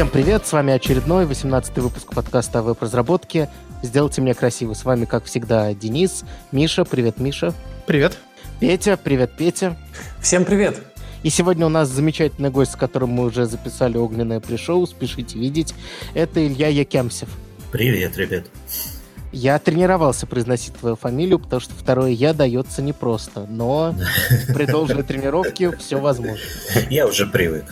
Всем привет, с вами очередной 18-й выпуск подкаста о веб-разработке. Сделайте меня красиво. С вами, как всегда, Денис, Миша. Привет, Миша. Привет. Петя. Привет, Петя. Всем привет. И сегодня у нас замечательный гость, с которым мы уже записали огненное пришоу, спешите видеть. Это Илья Якямсев. Привет, ребят. Я тренировался произносить твою фамилию, потому что второе «я» дается непросто, но при должной тренировке все возможно. Я уже привык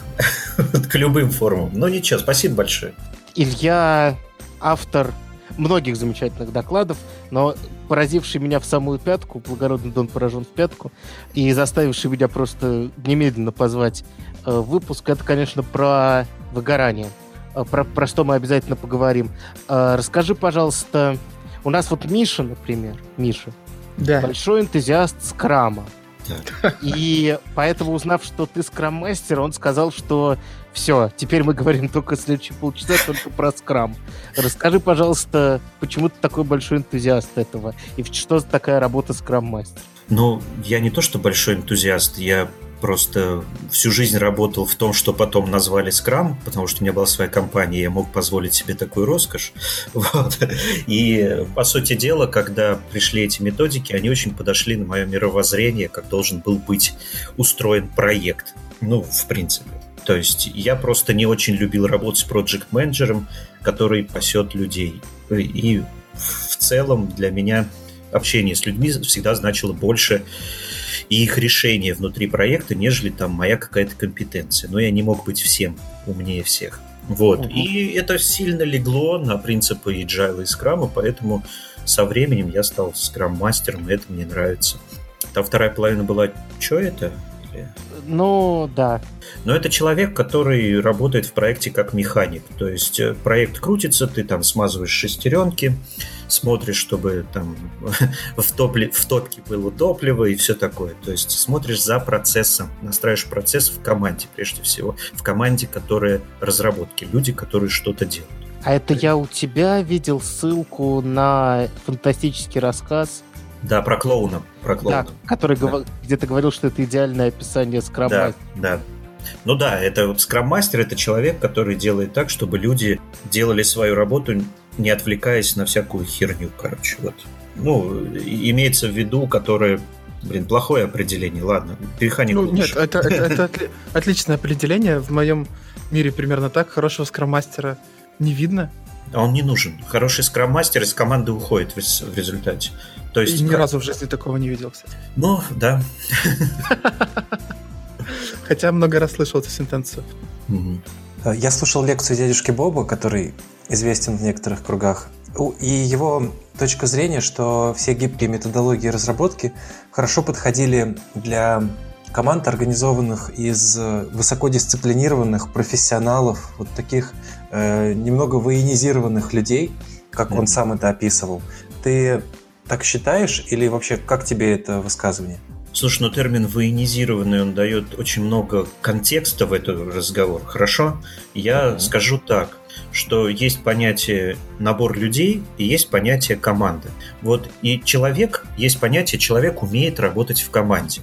к любым формам. Но ничего, спасибо большое. Илья автор многих замечательных докладов, но поразивший меня в самую пятку, благородный Дон поражен в пятку, и заставивший меня просто немедленно позвать э, выпуск, это, конечно, про выгорание, э, про, про что мы обязательно поговорим. Э, расскажи, пожалуйста, у нас вот Миша, например, Миша, да. большой энтузиаст скрама. И поэтому, узнав, что ты скрам-мастер, он сказал, что все, теперь мы говорим только следующие полчаса только про скрам. Расскажи, пожалуйста, почему ты такой большой энтузиаст этого? И что за такая работа скрам-мастер? Ну, я не то, что большой энтузиаст, я просто всю жизнь работал в том, что потом назвали Scrum, потому что у меня была своя компания, я мог позволить себе такую роскошь. Вот. И, по сути дела, когда пришли эти методики, они очень подошли на мое мировоззрение, как должен был быть устроен проект. Ну, в принципе. То есть я просто не очень любил работать с проект-менеджером, который пасет людей. И в целом для меня общение с людьми всегда значило больше и их решение внутри проекта, нежели там моя какая-то компетенция. Но я не мог быть всем умнее всех. Вот. Угу. И это сильно легло на принципы agile и скрама, поэтому со временем я стал скрам-мастером, и это мне нравится. Там вторая половина была, что это? Ну, да. Но это человек, который работает в проекте как механик. То есть э, проект крутится, ты там смазываешь шестеренки, смотришь, чтобы там в, топли, в топке было топливо и все такое. То есть смотришь за процессом, настраиваешь процесс в команде, прежде всего. В команде, которая разработки, люди, которые что-то делают. А это я у тебя видел ссылку на фантастический рассказ да, про клоуна. Про клоуна. Да, который да. где-то говорил, что это идеальное описание скрам Да, да. Ну да, это вот скрам-мастер это человек, который делает так, чтобы люди делали свою работу, не отвлекаясь на всякую херню, короче. Вот. Ну, имеется в виду, которое Блин, плохое определение, ладно. Механик ну, Нет, это, это, это отли- отличное определение. В моем мире примерно так. Хорошего скрам-мастера не видно. А он не нужен. Хороший скрам-мастер из команды уходит в, в результате. То есть, И ни как... разу в жизни такого не видел, кстати. Ну, да. Хотя много раз слышал эту сентенцию. Я слушал лекцию дядюшки Боба, который известен в некоторых кругах. И его точка зрения, что все гибкие методологии разработки хорошо подходили для команд, организованных из высокодисциплинированных профессионалов, вот таких э, немного военизированных людей, как mm-hmm. он сам это описывал. Ты так считаешь или вообще как тебе это высказывание? Слушай, ну термин военизированный, он дает очень много контекста в этот разговор. Хорошо? Я mm-hmm. скажу так, что есть понятие набор людей и есть понятие команды. Вот и человек, есть понятие человек умеет работать в команде.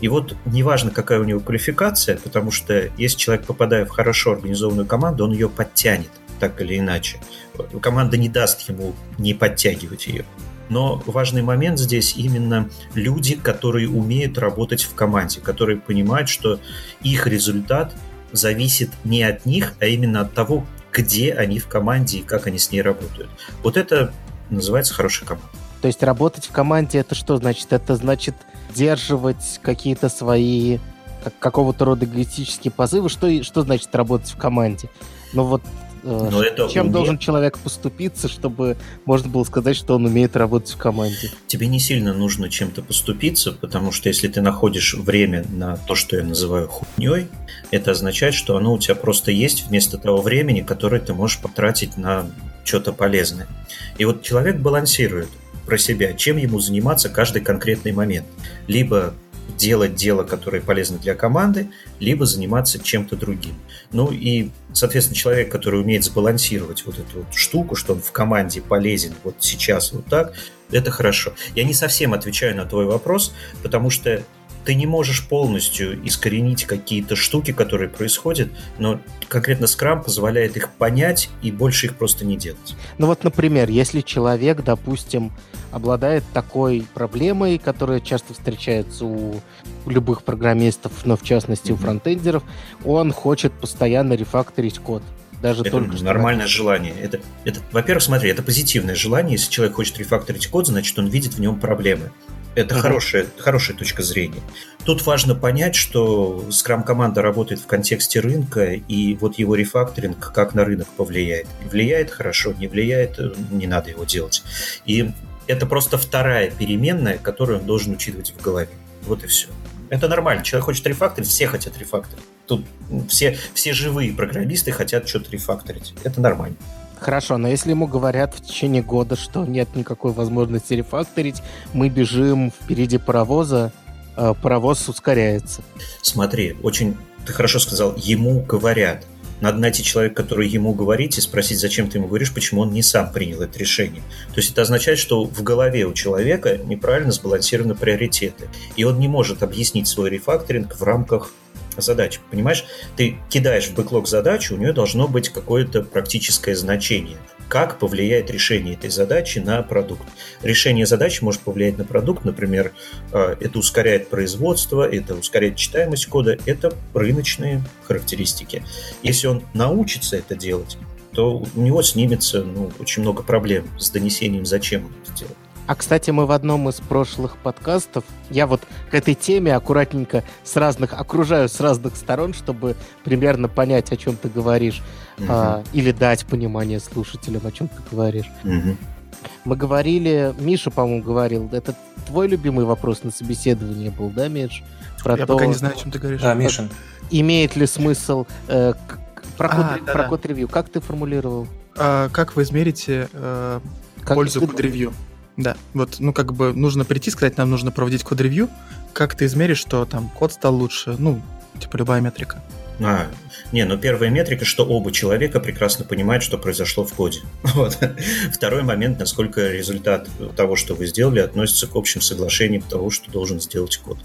И вот неважно, какая у него квалификация, потому что если человек, попадая в хорошо организованную команду, он ее подтянет так или иначе. Команда не даст ему не подтягивать ее. Но важный момент здесь именно люди, которые умеют работать в команде, которые понимают, что их результат зависит не от них, а именно от того, где они в команде и как они с ней работают. Вот это называется хорошая команда. То есть работать в команде это что значит? Это значит сдерживать какие-то свои как, какого-то рода эгоистические позывы. Что, что значит работать в команде? Ну вот Э, Но это Чем уме... должен человек поступиться, чтобы можно было сказать, что он умеет работать в команде? Тебе не сильно нужно чем-то поступиться, потому что если ты находишь время на то, что я называю хуйней, это означает, что оно у тебя просто есть вместо того времени, которое ты можешь потратить на что-то полезное. И вот человек балансирует про себя, чем ему заниматься каждый конкретный момент. Либо делать дело, которое полезно для команды, либо заниматься чем-то другим. Ну и, соответственно, человек, который умеет сбалансировать вот эту вот штуку, что он в команде полезен вот сейчас вот так, это хорошо. Я не совсем отвечаю на твой вопрос, потому что ты не можешь полностью искоренить какие-то штуки, которые происходят, но конкретно Scrum позволяет их понять и больше их просто не делать. Ну вот, например, если человек, допустим, обладает такой проблемой, которая часто встречается у любых программистов, но в частности у фронтендеров, он хочет постоянно рефакторить код. Даже это только нормальное что желание. Это, это, во-первых, смотри, это позитивное желание. Если человек хочет рефакторить код, значит, он видит в нем проблемы. Это uh-huh. хорошая, хорошая точка зрения. Тут важно понять, что скрам-команда работает в контексте рынка, и вот его рефакторинг как на рынок повлияет. Влияет хорошо, не влияет, э, не надо его делать. И это просто вторая переменная, которую он должен учитывать в голове. Вот и все. Это нормально. Человек хочет рефакторить, все хотят рефакторить. Тут все, все живые программисты хотят что-то рефакторить. Это нормально. Хорошо, но если ему говорят в течение года, что нет никакой возможности рефакторить, мы бежим впереди паровоза, э, паровоз ускоряется. Смотри, очень ты хорошо сказал, ему говорят. Надо найти человека, который ему говорит, и спросить, зачем ты ему говоришь, почему он не сам принял это решение. То есть это означает, что в голове у человека неправильно сбалансированы приоритеты. И он не может объяснить свой рефакторинг в рамках задачи. Понимаешь, ты кидаешь в бэклог задачу, у нее должно быть какое-то практическое значение. Как повлияет решение этой задачи на продукт? Решение задачи может повлиять на продукт, например, э, это ускоряет производство, это ускоряет читаемость кода, это рыночные характеристики. Если он научится это делать, то у него снимется ну, очень много проблем с донесением, зачем он это делает. А, кстати, мы в одном из прошлых подкастов, я вот к этой теме аккуратненько с разных, окружаю с разных сторон, чтобы примерно понять, о чем ты говоришь, угу. а, или дать понимание слушателям, о чем ты говоришь. Угу. Мы говорили, Миша, по-моему, говорил, это твой любимый вопрос на собеседовании был, да, Миш? Про я то, пока не знаю, о чем ты говоришь. Да, Миша. Имеет ли смысл э, про, а, код, да, про да. код-ревью? Как ты формулировал? А, как вы измерите э, как пользу код-ревью? Да, вот, ну, как бы нужно прийти, сказать, нам нужно проводить код-ревью. Как ты измеришь, что там код стал лучше? Ну, типа любая метрика. А, не, ну первая метрика, что оба человека прекрасно понимают, что произошло в коде. Вот. Второй момент, насколько результат того, что вы сделали, относится к общим соглашениям того, что должен сделать код.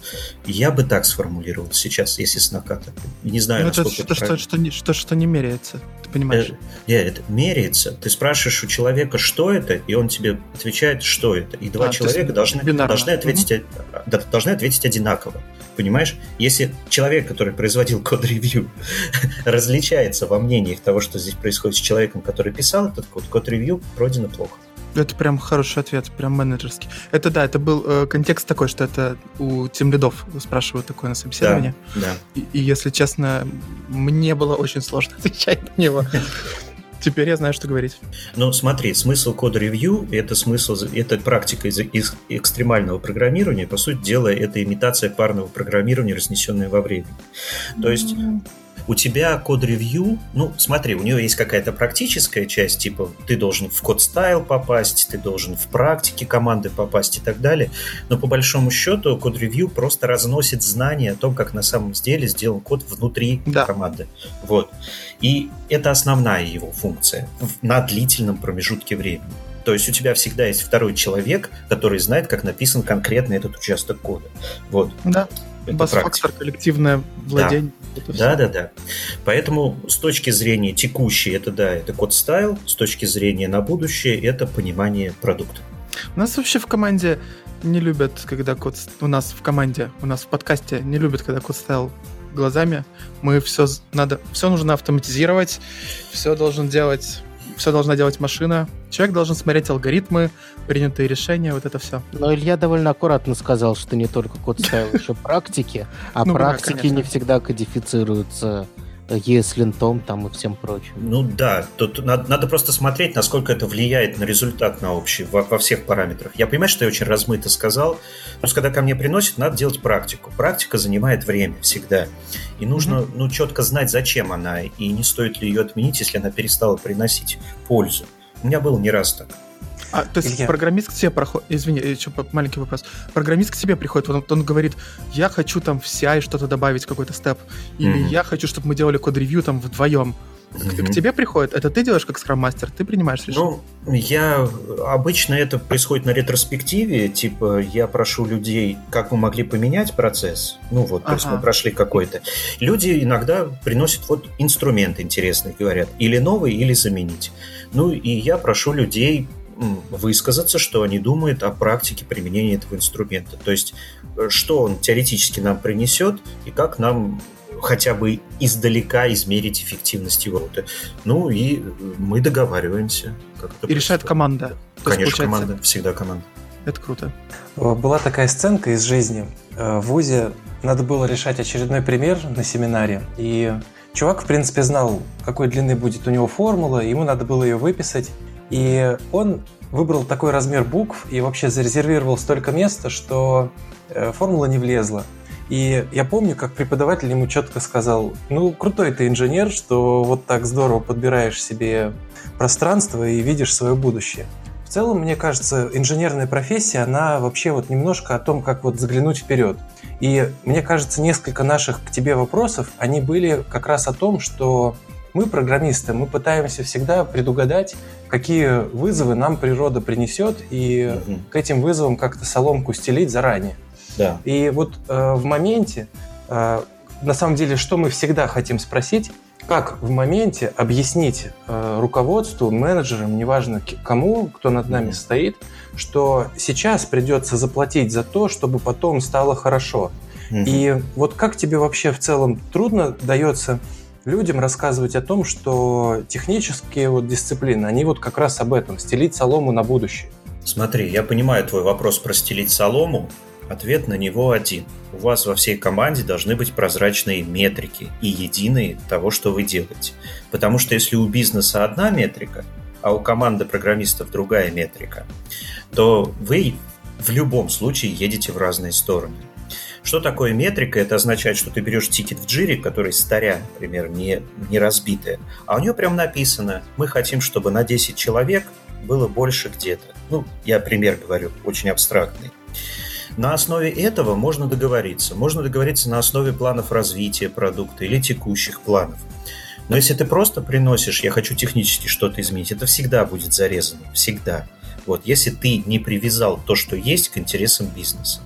Я бы так сформулировал сейчас, если с наката. Не знаю, ну, насколько это, это что, что, что, что, что не меряется, ты понимаешь? Э, это меряется. Ты спрашиваешь у человека, что это, и он тебе отвечает, что это. И два а, человека должны, должны, ответить, угу. должны ответить одинаково. Понимаешь? Если человек, который производил код-ревью, различается во мнениях того, что здесь происходит с человеком, который писал этот код, код-ревью пройдено плохо. Это прям хороший ответ, прям менеджерский. Это да, это был э, контекст такой, что это у тем лидов спрашивают такое на собеседовании. Да, да. И, и если честно, мне было очень сложно отвечать на него. Теперь я знаю, что говорить. Ну, смотри, смысл кода-ревью — это смысл, это практика из, из экстремального программирования. По сути дела, это имитация парного программирования, разнесенная во времени. То есть у тебя code review, ну, смотри, у нее есть какая-то практическая часть, типа ты должен в code style попасть, ты должен в практике команды попасть и так далее, но по большому счету code review просто разносит знания о том, как на самом деле сделан код внутри да. команды. Вот. И это основная его функция на длительном промежутке времени. То есть у тебя всегда есть второй человек, который знает, как написан конкретно этот участок кода. Вот. Да. Бас-фактор, коллективное владение. Да. Да, да, да. Поэтому с точки зрения текущей, это да, это код стайл, с точки зрения на будущее, это понимание продукта. У нас вообще в команде не любят, когда код... У нас в команде, у нас в подкасте не любят, когда код стайл глазами. Мы все надо, все нужно автоматизировать, все должен делать все должна делать машина. Человек должен смотреть алгоритмы, принятые решения, вот это все. Но Илья довольно аккуратно сказал, что не только код ставил еще практики, а ну практики не всегда кодифицируются есть линтом там и всем прочим. Ну да, тут надо, надо просто смотреть, насколько это влияет на результат на общий во, во всех параметрах. Я понимаю, что я очень размыто сказал, просто когда ко мне приносят, надо делать практику. Практика занимает время всегда. И нужно mm-hmm. ну, четко знать, зачем она, и не стоит ли ее отменить, если она перестала приносить пользу. У меня было не раз так. А, то есть Илья. программист к тебе проходит... Извини, еще маленький вопрос. Программист к тебе приходит, он, он говорит, я хочу там в CI что-то добавить, какой-то степ, или mm-hmm. я хочу, чтобы мы делали код-ревью там вдвоем. К, к тебе приходит, это ты делаешь как скрам-мастер, ты принимаешь решение? Ну, я... Обычно это происходит на ретроспективе, типа я прошу людей, как вы могли поменять процесс, ну вот, то есть мы прошли какой-то. Люди иногда приносят вот инструмент интересный, говорят, или новый, или заменить. Ну и я прошу людей высказаться, что они думают о практике применения этого инструмента. То есть, э, что он теоретически нам принесет и как нам хотя бы издалека измерить эффективность его работы. Ну и мы договариваемся. Как это и решает команда. Конечно, есть, команда. Всегда команда. Это круто. Была такая сценка из жизни. Э, в ВУЗе надо было решать очередной пример на семинаре. И чувак, в принципе, знал, какой длины будет у него формула. Ему надо было ее выписать. И он выбрал такой размер букв и вообще зарезервировал столько места, что э, формула не влезла. И я помню, как преподаватель ему четко сказал, ну, крутой ты инженер, что вот так здорово подбираешь себе пространство и видишь свое будущее. В целом, мне кажется, инженерная профессия, она вообще вот немножко о том, как вот заглянуть вперед. И мне кажется, несколько наших к тебе вопросов, они были как раз о том, что мы, программисты, мы пытаемся всегда предугадать, какие вызовы нам природа принесет, и угу. к этим вызовам как-то соломку стелить заранее. Да. И вот э, в моменте, э, на самом деле, что мы всегда хотим спросить, как в моменте объяснить э, руководству, менеджерам, неважно кому, кто над нами стоит, что сейчас придется заплатить за то, чтобы потом стало хорошо. Угу. И вот как тебе вообще в целом трудно дается людям рассказывать о том, что технические вот дисциплины, они вот как раз об этом, стелить солому на будущее? Смотри, я понимаю твой вопрос про стелить солому, Ответ на него один. У вас во всей команде должны быть прозрачные метрики и единые того, что вы делаете. Потому что если у бизнеса одна метрика, а у команды программистов другая метрика, то вы в любом случае едете в разные стороны. Что такое метрика? Это означает, что ты берешь тикет в джире, который старя, например, не, не разбитая, а у нее прям написано, мы хотим, чтобы на 10 человек было больше где-то. Ну, я пример говорю, очень абстрактный. На основе этого можно договориться. Можно договориться на основе планов развития продукта или текущих планов. Но если ты просто приносишь, я хочу технически что-то изменить, это всегда будет зарезано. Всегда. Вот, если ты не привязал то, что есть, к интересам бизнеса.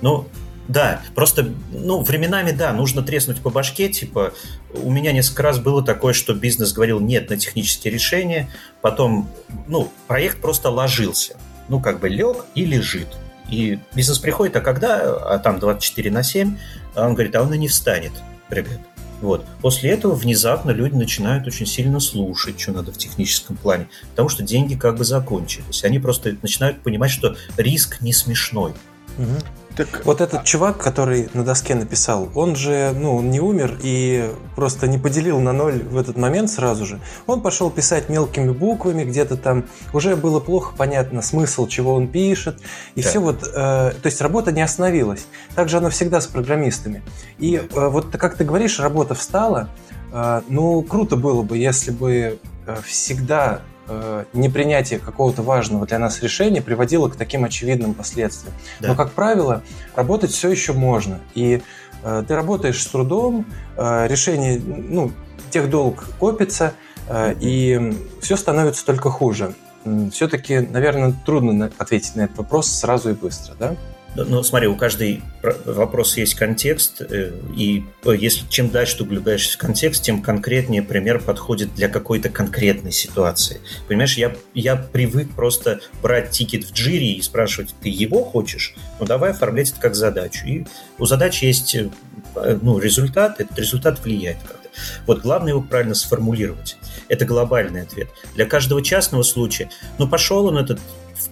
Ну, да, просто, ну, временами, да, нужно треснуть по башке, типа, у меня несколько раз было такое, что бизнес говорил нет на технические решения, потом, ну, проект просто ложился, ну, как бы лег и лежит. И бизнес приходит, а когда, а там 24 на 7, а он говорит, а он и не встанет, ребят. Вот. После этого внезапно люди начинают очень сильно слушать, что надо в техническом плане, потому что деньги как бы закончились. Они просто начинают понимать, что риск не смешной. Угу. Так... Вот этот чувак, который на доске написал, он же, ну, он не умер и просто не поделил на ноль в этот момент сразу же. Он пошел писать мелкими буквами, где-то там уже было плохо понятно смысл, чего он пишет, и да. все вот, э, то есть работа не остановилась. Так же оно всегда с программистами. И э, вот как ты говоришь, работа встала, э, ну, круто было бы, если бы э, всегда непринятие какого-то важного для нас решения приводило к таким очевидным последствиям. Да. Но, как правило, работать все еще можно. И э, ты работаешь с трудом, э, решение, ну, тех долг копится, э, и все становится только хуже. Все-таки, наверное, трудно ответить на этот вопрос сразу и быстро, да? Ну, смотри, у каждой вопроса есть контекст, э, и э, если чем дальше ты углубляешься в контекст, тем конкретнее пример подходит для какой-то конкретной ситуации. Понимаешь, я, я привык просто брать тикет в джире и спрашивать, ты его хочешь? Ну, давай оформлять это как задачу. И у задачи есть э, ну, результат, этот результат влияет как-то. Вот главное его правильно сформулировать. Это глобальный ответ. Для каждого частного случая, ну, пошел он этот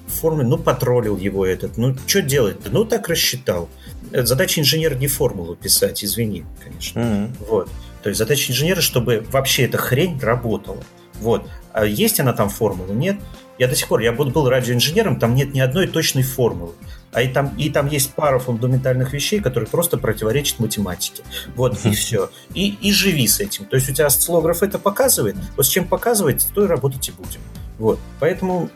формуле, ну, потроллил его этот, ну, что делать-то? Ну, так рассчитал. Задача инженера не формулу писать, извини, конечно. Mm-hmm. Вот. То есть задача инженера, чтобы вообще эта хрень работала. Вот. А есть она там формула? Нет. Я до сих пор, я был радиоинженером, там нет ни одной точной формулы. А и там, и там есть пара фундаментальных вещей, которые просто противоречат математике. Вот и все. И, и живи с этим. То есть у тебя осциллограф это показывает, вот с чем показывает, то и работать и будем. Вот. Поэтому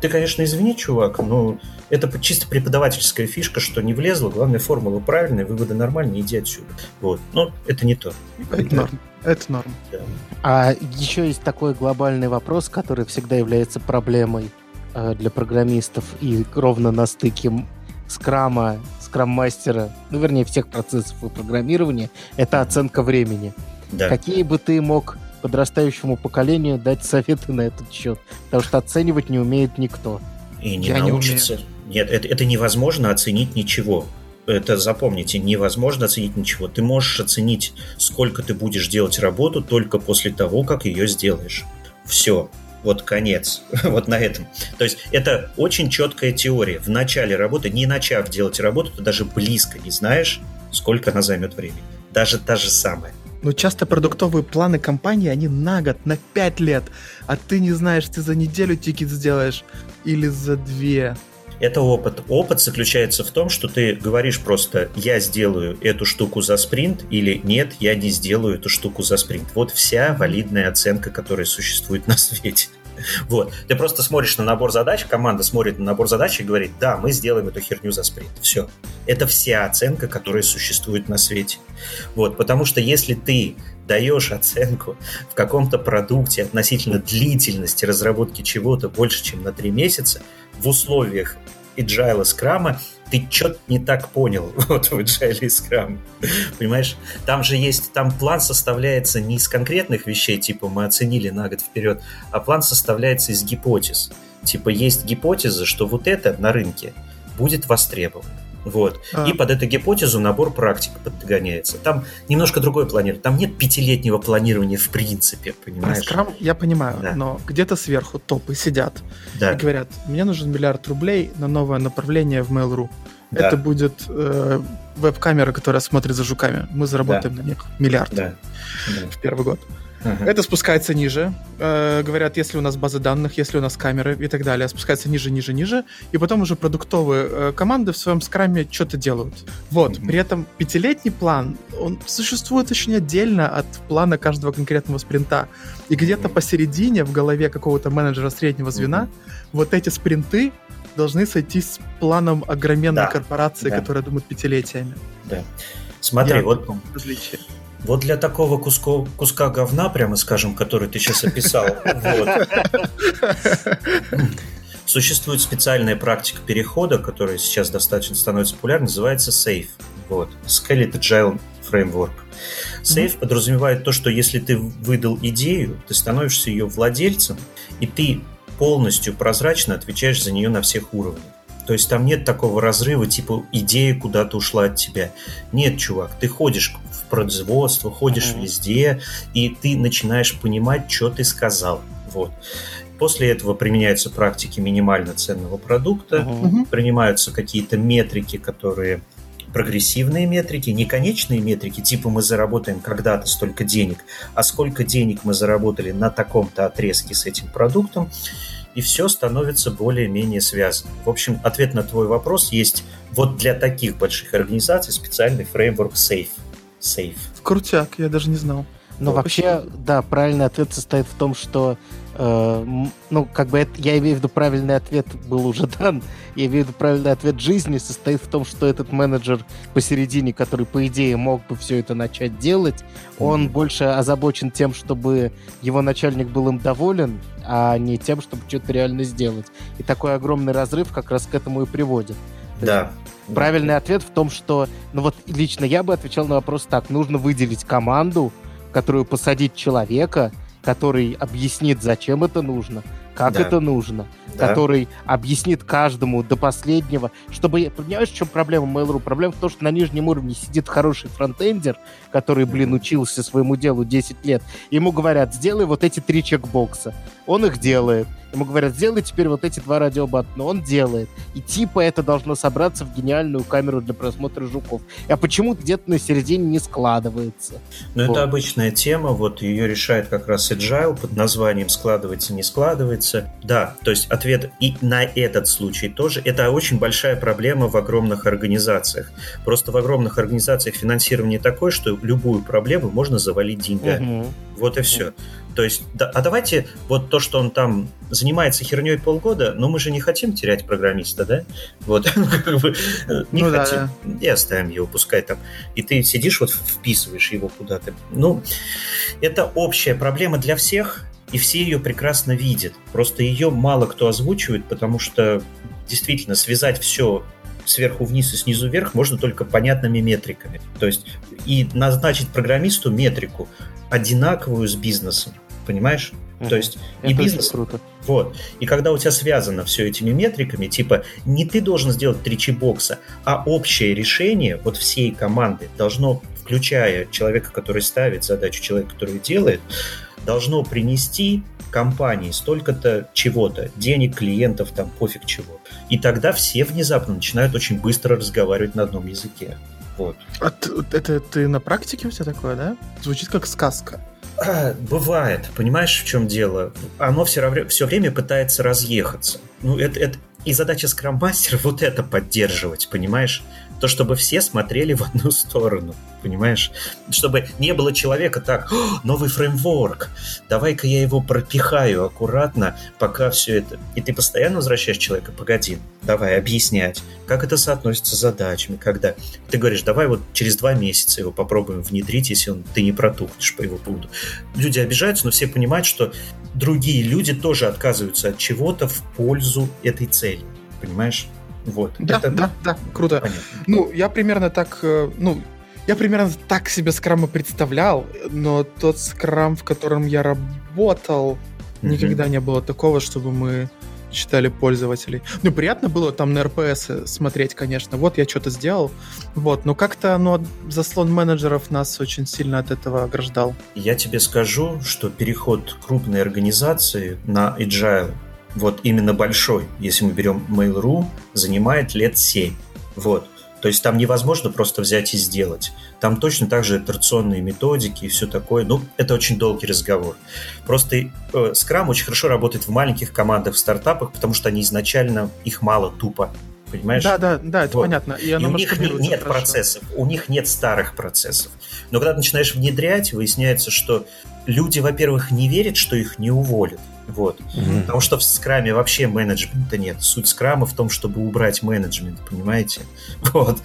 ты, конечно, извини, чувак, но это чисто преподавательская фишка, что не влезла, главное, формула правильная, выводы нормальные, иди отсюда. Вот. Но это не то. Это, Это норм. Да. А еще есть такой глобальный вопрос, который всегда является проблемой э, для программистов и ровно на стыке скрама, скрам-мастера, ну, вернее, всех процессов и программирования, это оценка времени. Да. Какие бы ты мог подрастающему поколению дать советы на этот счет? Потому что оценивать не умеет никто. И не Я научится. Не Нет, это, это невозможно оценить ничего. Это запомните, невозможно оценить ничего. Ты можешь оценить, сколько ты будешь делать работу только после того, как ее сделаешь. Все вот конец, вот на этом. То есть это очень четкая теория. В начале работы, не начав делать работу, ты даже близко не знаешь, сколько она займет времени. Даже та же самая. Но часто продуктовые планы компании, они на год, на пять лет, а ты не знаешь, ты за неделю тикет сделаешь или за две. Это опыт. Опыт заключается в том, что ты говоришь просто «я сделаю эту штуку за спринт» или «нет, я не сделаю эту штуку за спринт». Вот вся валидная оценка, которая существует на свете. Вот. Ты просто смотришь на набор задач, команда смотрит на набор задач и говорит, да, мы сделаем эту херню за спринт. Все. Это вся оценка, которая существует на свете. Вот. Потому что если ты даешь оценку в каком-то продукте относительно длительности разработки чего-то больше, чем на три месяца, в условиях agile скрама, ты что-то не так понял вот в agile скрам. Понимаешь? Там же есть, там план составляется не из конкретных вещей, типа мы оценили на год вперед, а план составляется из гипотез. Типа есть гипотеза, что вот это на рынке будет востребовано. Вот. А. И под эту гипотезу набор практик подгоняется. Там немножко другое планирование. Там нет пятилетнего планирования в принципе, понимаешь? Про скрам я понимаю, да. но где-то сверху топы сидят да. и говорят, мне нужен миллиард рублей на новое направление в Mail.ru. Да. Это будет э, веб-камера, которая смотрит за жуками. Мы заработаем да. на них миллиард да. в первый год. Uh-huh. Это спускается ниже. Э, говорят, если у нас базы данных, если у нас камеры и так далее, спускается ниже, ниже, ниже. И потом уже продуктовые э, команды в своем скраме что-то делают. Вот. Uh-huh. При этом пятилетний план, он существует очень отдельно от плана каждого конкретного спринта. И где-то uh-huh. посередине в голове какого-то менеджера среднего звена uh-huh. вот эти спринты должны сойтись с планом огроменной да. корпорации, да. которая думает пятилетиями. Да. Смотри, Я вот различие. Вот для такого куска, куска говна, прямо скажем, который ты сейчас описал, существует специальная практика перехода, которая сейчас достаточно становится популярной, называется SAFE. Вот. Scaled Agile Framework. SAFE mm-hmm. подразумевает то, что если ты выдал идею, ты становишься ее владельцем, и ты полностью прозрачно отвечаешь за нее на всех уровнях. То есть там нет такого разрыва, типа идея куда-то ушла от тебя. Нет, чувак, ты ходишь в производство, ходишь mm-hmm. везде, и ты начинаешь понимать, что ты сказал. Вот. После этого применяются практики минимально ценного продукта, uh-huh. принимаются какие-то метрики, которые прогрессивные метрики, не конечные метрики, типа мы заработаем когда-то столько денег, а сколько денег мы заработали на таком-то отрезке с этим продуктом и все становится более-менее связано. В общем, ответ на твой вопрос есть вот для таких больших организаций специальный фреймворк SAFE. SAFE. Крутяк, я даже не знал. Но вот. вообще, да, правильный ответ состоит в том, что ну, как бы это, я имею в виду правильный ответ был уже дан, я имею в виду правильный ответ жизни состоит в том, что этот менеджер посередине, который, по идее, мог бы все это начать делать, он mm-hmm. больше озабочен тем, чтобы его начальник был им доволен, а не тем, чтобы что-то реально сделать. И такой огромный разрыв как раз к этому и приводит. Да. Правильный да. ответ в том, что, ну вот лично я бы отвечал на вопрос так, нужно выделить команду, которую посадить человека, который объяснит, зачем это нужно, как да. это нужно, да. который объяснит каждому до последнего, чтобы... Понимаешь, в чем проблема Mail.ru? Проблема в том, что на нижнем уровне сидит хороший фронтендер, который, блин, учился своему делу 10 лет. Ему говорят, сделай вот эти три чекбокса. Он их делает. Ему говорят, сделай теперь вот эти два радиобаттона. Он делает. И типа это должно собраться в гениальную камеру для просмотра жуков. А почему где-то на середине не складывается? Ну, вот. это обычная тема. Вот ее решает как раз Agile под названием «Складывается, не складывается». Да, то есть ответ и на этот случай тоже. Это очень большая проблема в огромных организациях. Просто в огромных организациях финансирование такое, что любую проблему можно завалить деньгами. Угу. Вот и все. То есть, да, а давайте вот то, что он там занимается херней полгода, но мы же не хотим терять программиста, да? Вот, как бы, не ну, хотим. Да. И оставим его, пускай там. И ты сидишь, вот вписываешь его куда-то. Ну, это общая проблема для всех, и все ее прекрасно видят. Просто ее мало кто озвучивает, потому что действительно связать все сверху вниз и снизу вверх можно только понятными метриками. То есть и назначить программисту метрику одинаковую с бизнесом, понимаешь? Угу. То есть Это и бизнес... круто. Вот. И когда у тебя связано все этими метриками, типа не ты должен сделать три чебокса, а общее решение вот всей команды должно, включая человека, который ставит задачу, человека, который делает, должно принести компании столько-то чего-то, денег, клиентов, там пофиг чего. И тогда все внезапно начинают очень быстро разговаривать на одном языке. Вот. А это ты на практике у тебя такое, да? Звучит как сказка. Бывает, понимаешь, в чем дело? Оно все, все время пытается разъехаться. Ну, это, это и задача скрам-мастера вот это поддерживать, понимаешь? То чтобы все смотрели в одну сторону, понимаешь? Чтобы не было человека так, новый фреймворк, давай-ка я его пропихаю аккуратно, пока все это... И ты постоянно возвращаешь человека, погоди, давай объяснять, как это соотносится с задачами, когда ты говоришь, давай вот через два месяца его попробуем внедрить, если он, ты не протухнешь по его поводу. Люди обижаются, но все понимают, что другие люди тоже отказываются от чего-то в пользу этой цели, понимаешь? Вот. Да, это... да, да, круто. Понятно. Ну, я примерно так, э, ну, я примерно так себе скрам представлял, но тот скрам, в котором я работал, mm-hmm. никогда не было такого, чтобы мы считали пользователей. Ну, приятно было там на РПС смотреть, конечно. Вот я что-то сделал. Вот, но как-то ну, заслон менеджеров нас очень сильно от этого ограждал. Я тебе скажу, что переход крупной организации на agile вот именно большой, если мы берем Mail.ru, занимает лет 7. Вот. То есть там невозможно просто взять и сделать. Там точно так же итерационные методики и все такое. Ну, это очень долгий разговор. Просто э, Scrum очень хорошо работает в маленьких командах, в стартапах, потому что они изначально, их мало тупо. Понимаешь? Да, да, да, это вот. понятно. И, и у них нет хорошо. процессов, у них нет старых процессов. Но когда ты начинаешь внедрять, выясняется, что люди, во-первых, не верят, что их не уволят. Вот. Mm-hmm. Потому что в скраме вообще менеджмента нет. Суть скрама в том, чтобы убрать менеджмент, понимаете? Вот.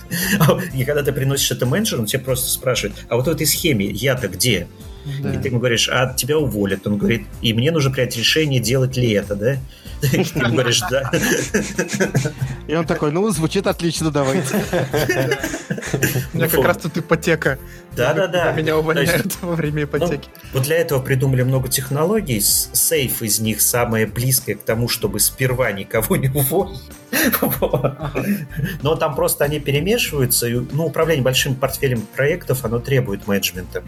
И когда ты приносишь это менеджеру, он тебе просто спрашивает, а вот в этой схеме я-то где? Да. И ты ему говоришь, а тебя уволят. Он говорит, и мне нужно принять решение, делать ли это, да? И ты говоришь, да. И он такой, ну, звучит отлично, давайте. У меня как раз тут ипотека. Да-да-да. Меня увольняют во время ипотеки. Вот для этого придумали много технологий. Сейф из них самое близкое к тому, чтобы сперва никого не уволить. Но там просто они перемешиваются. И, ну, управление большим портфелем проектов, оно требует менеджмента.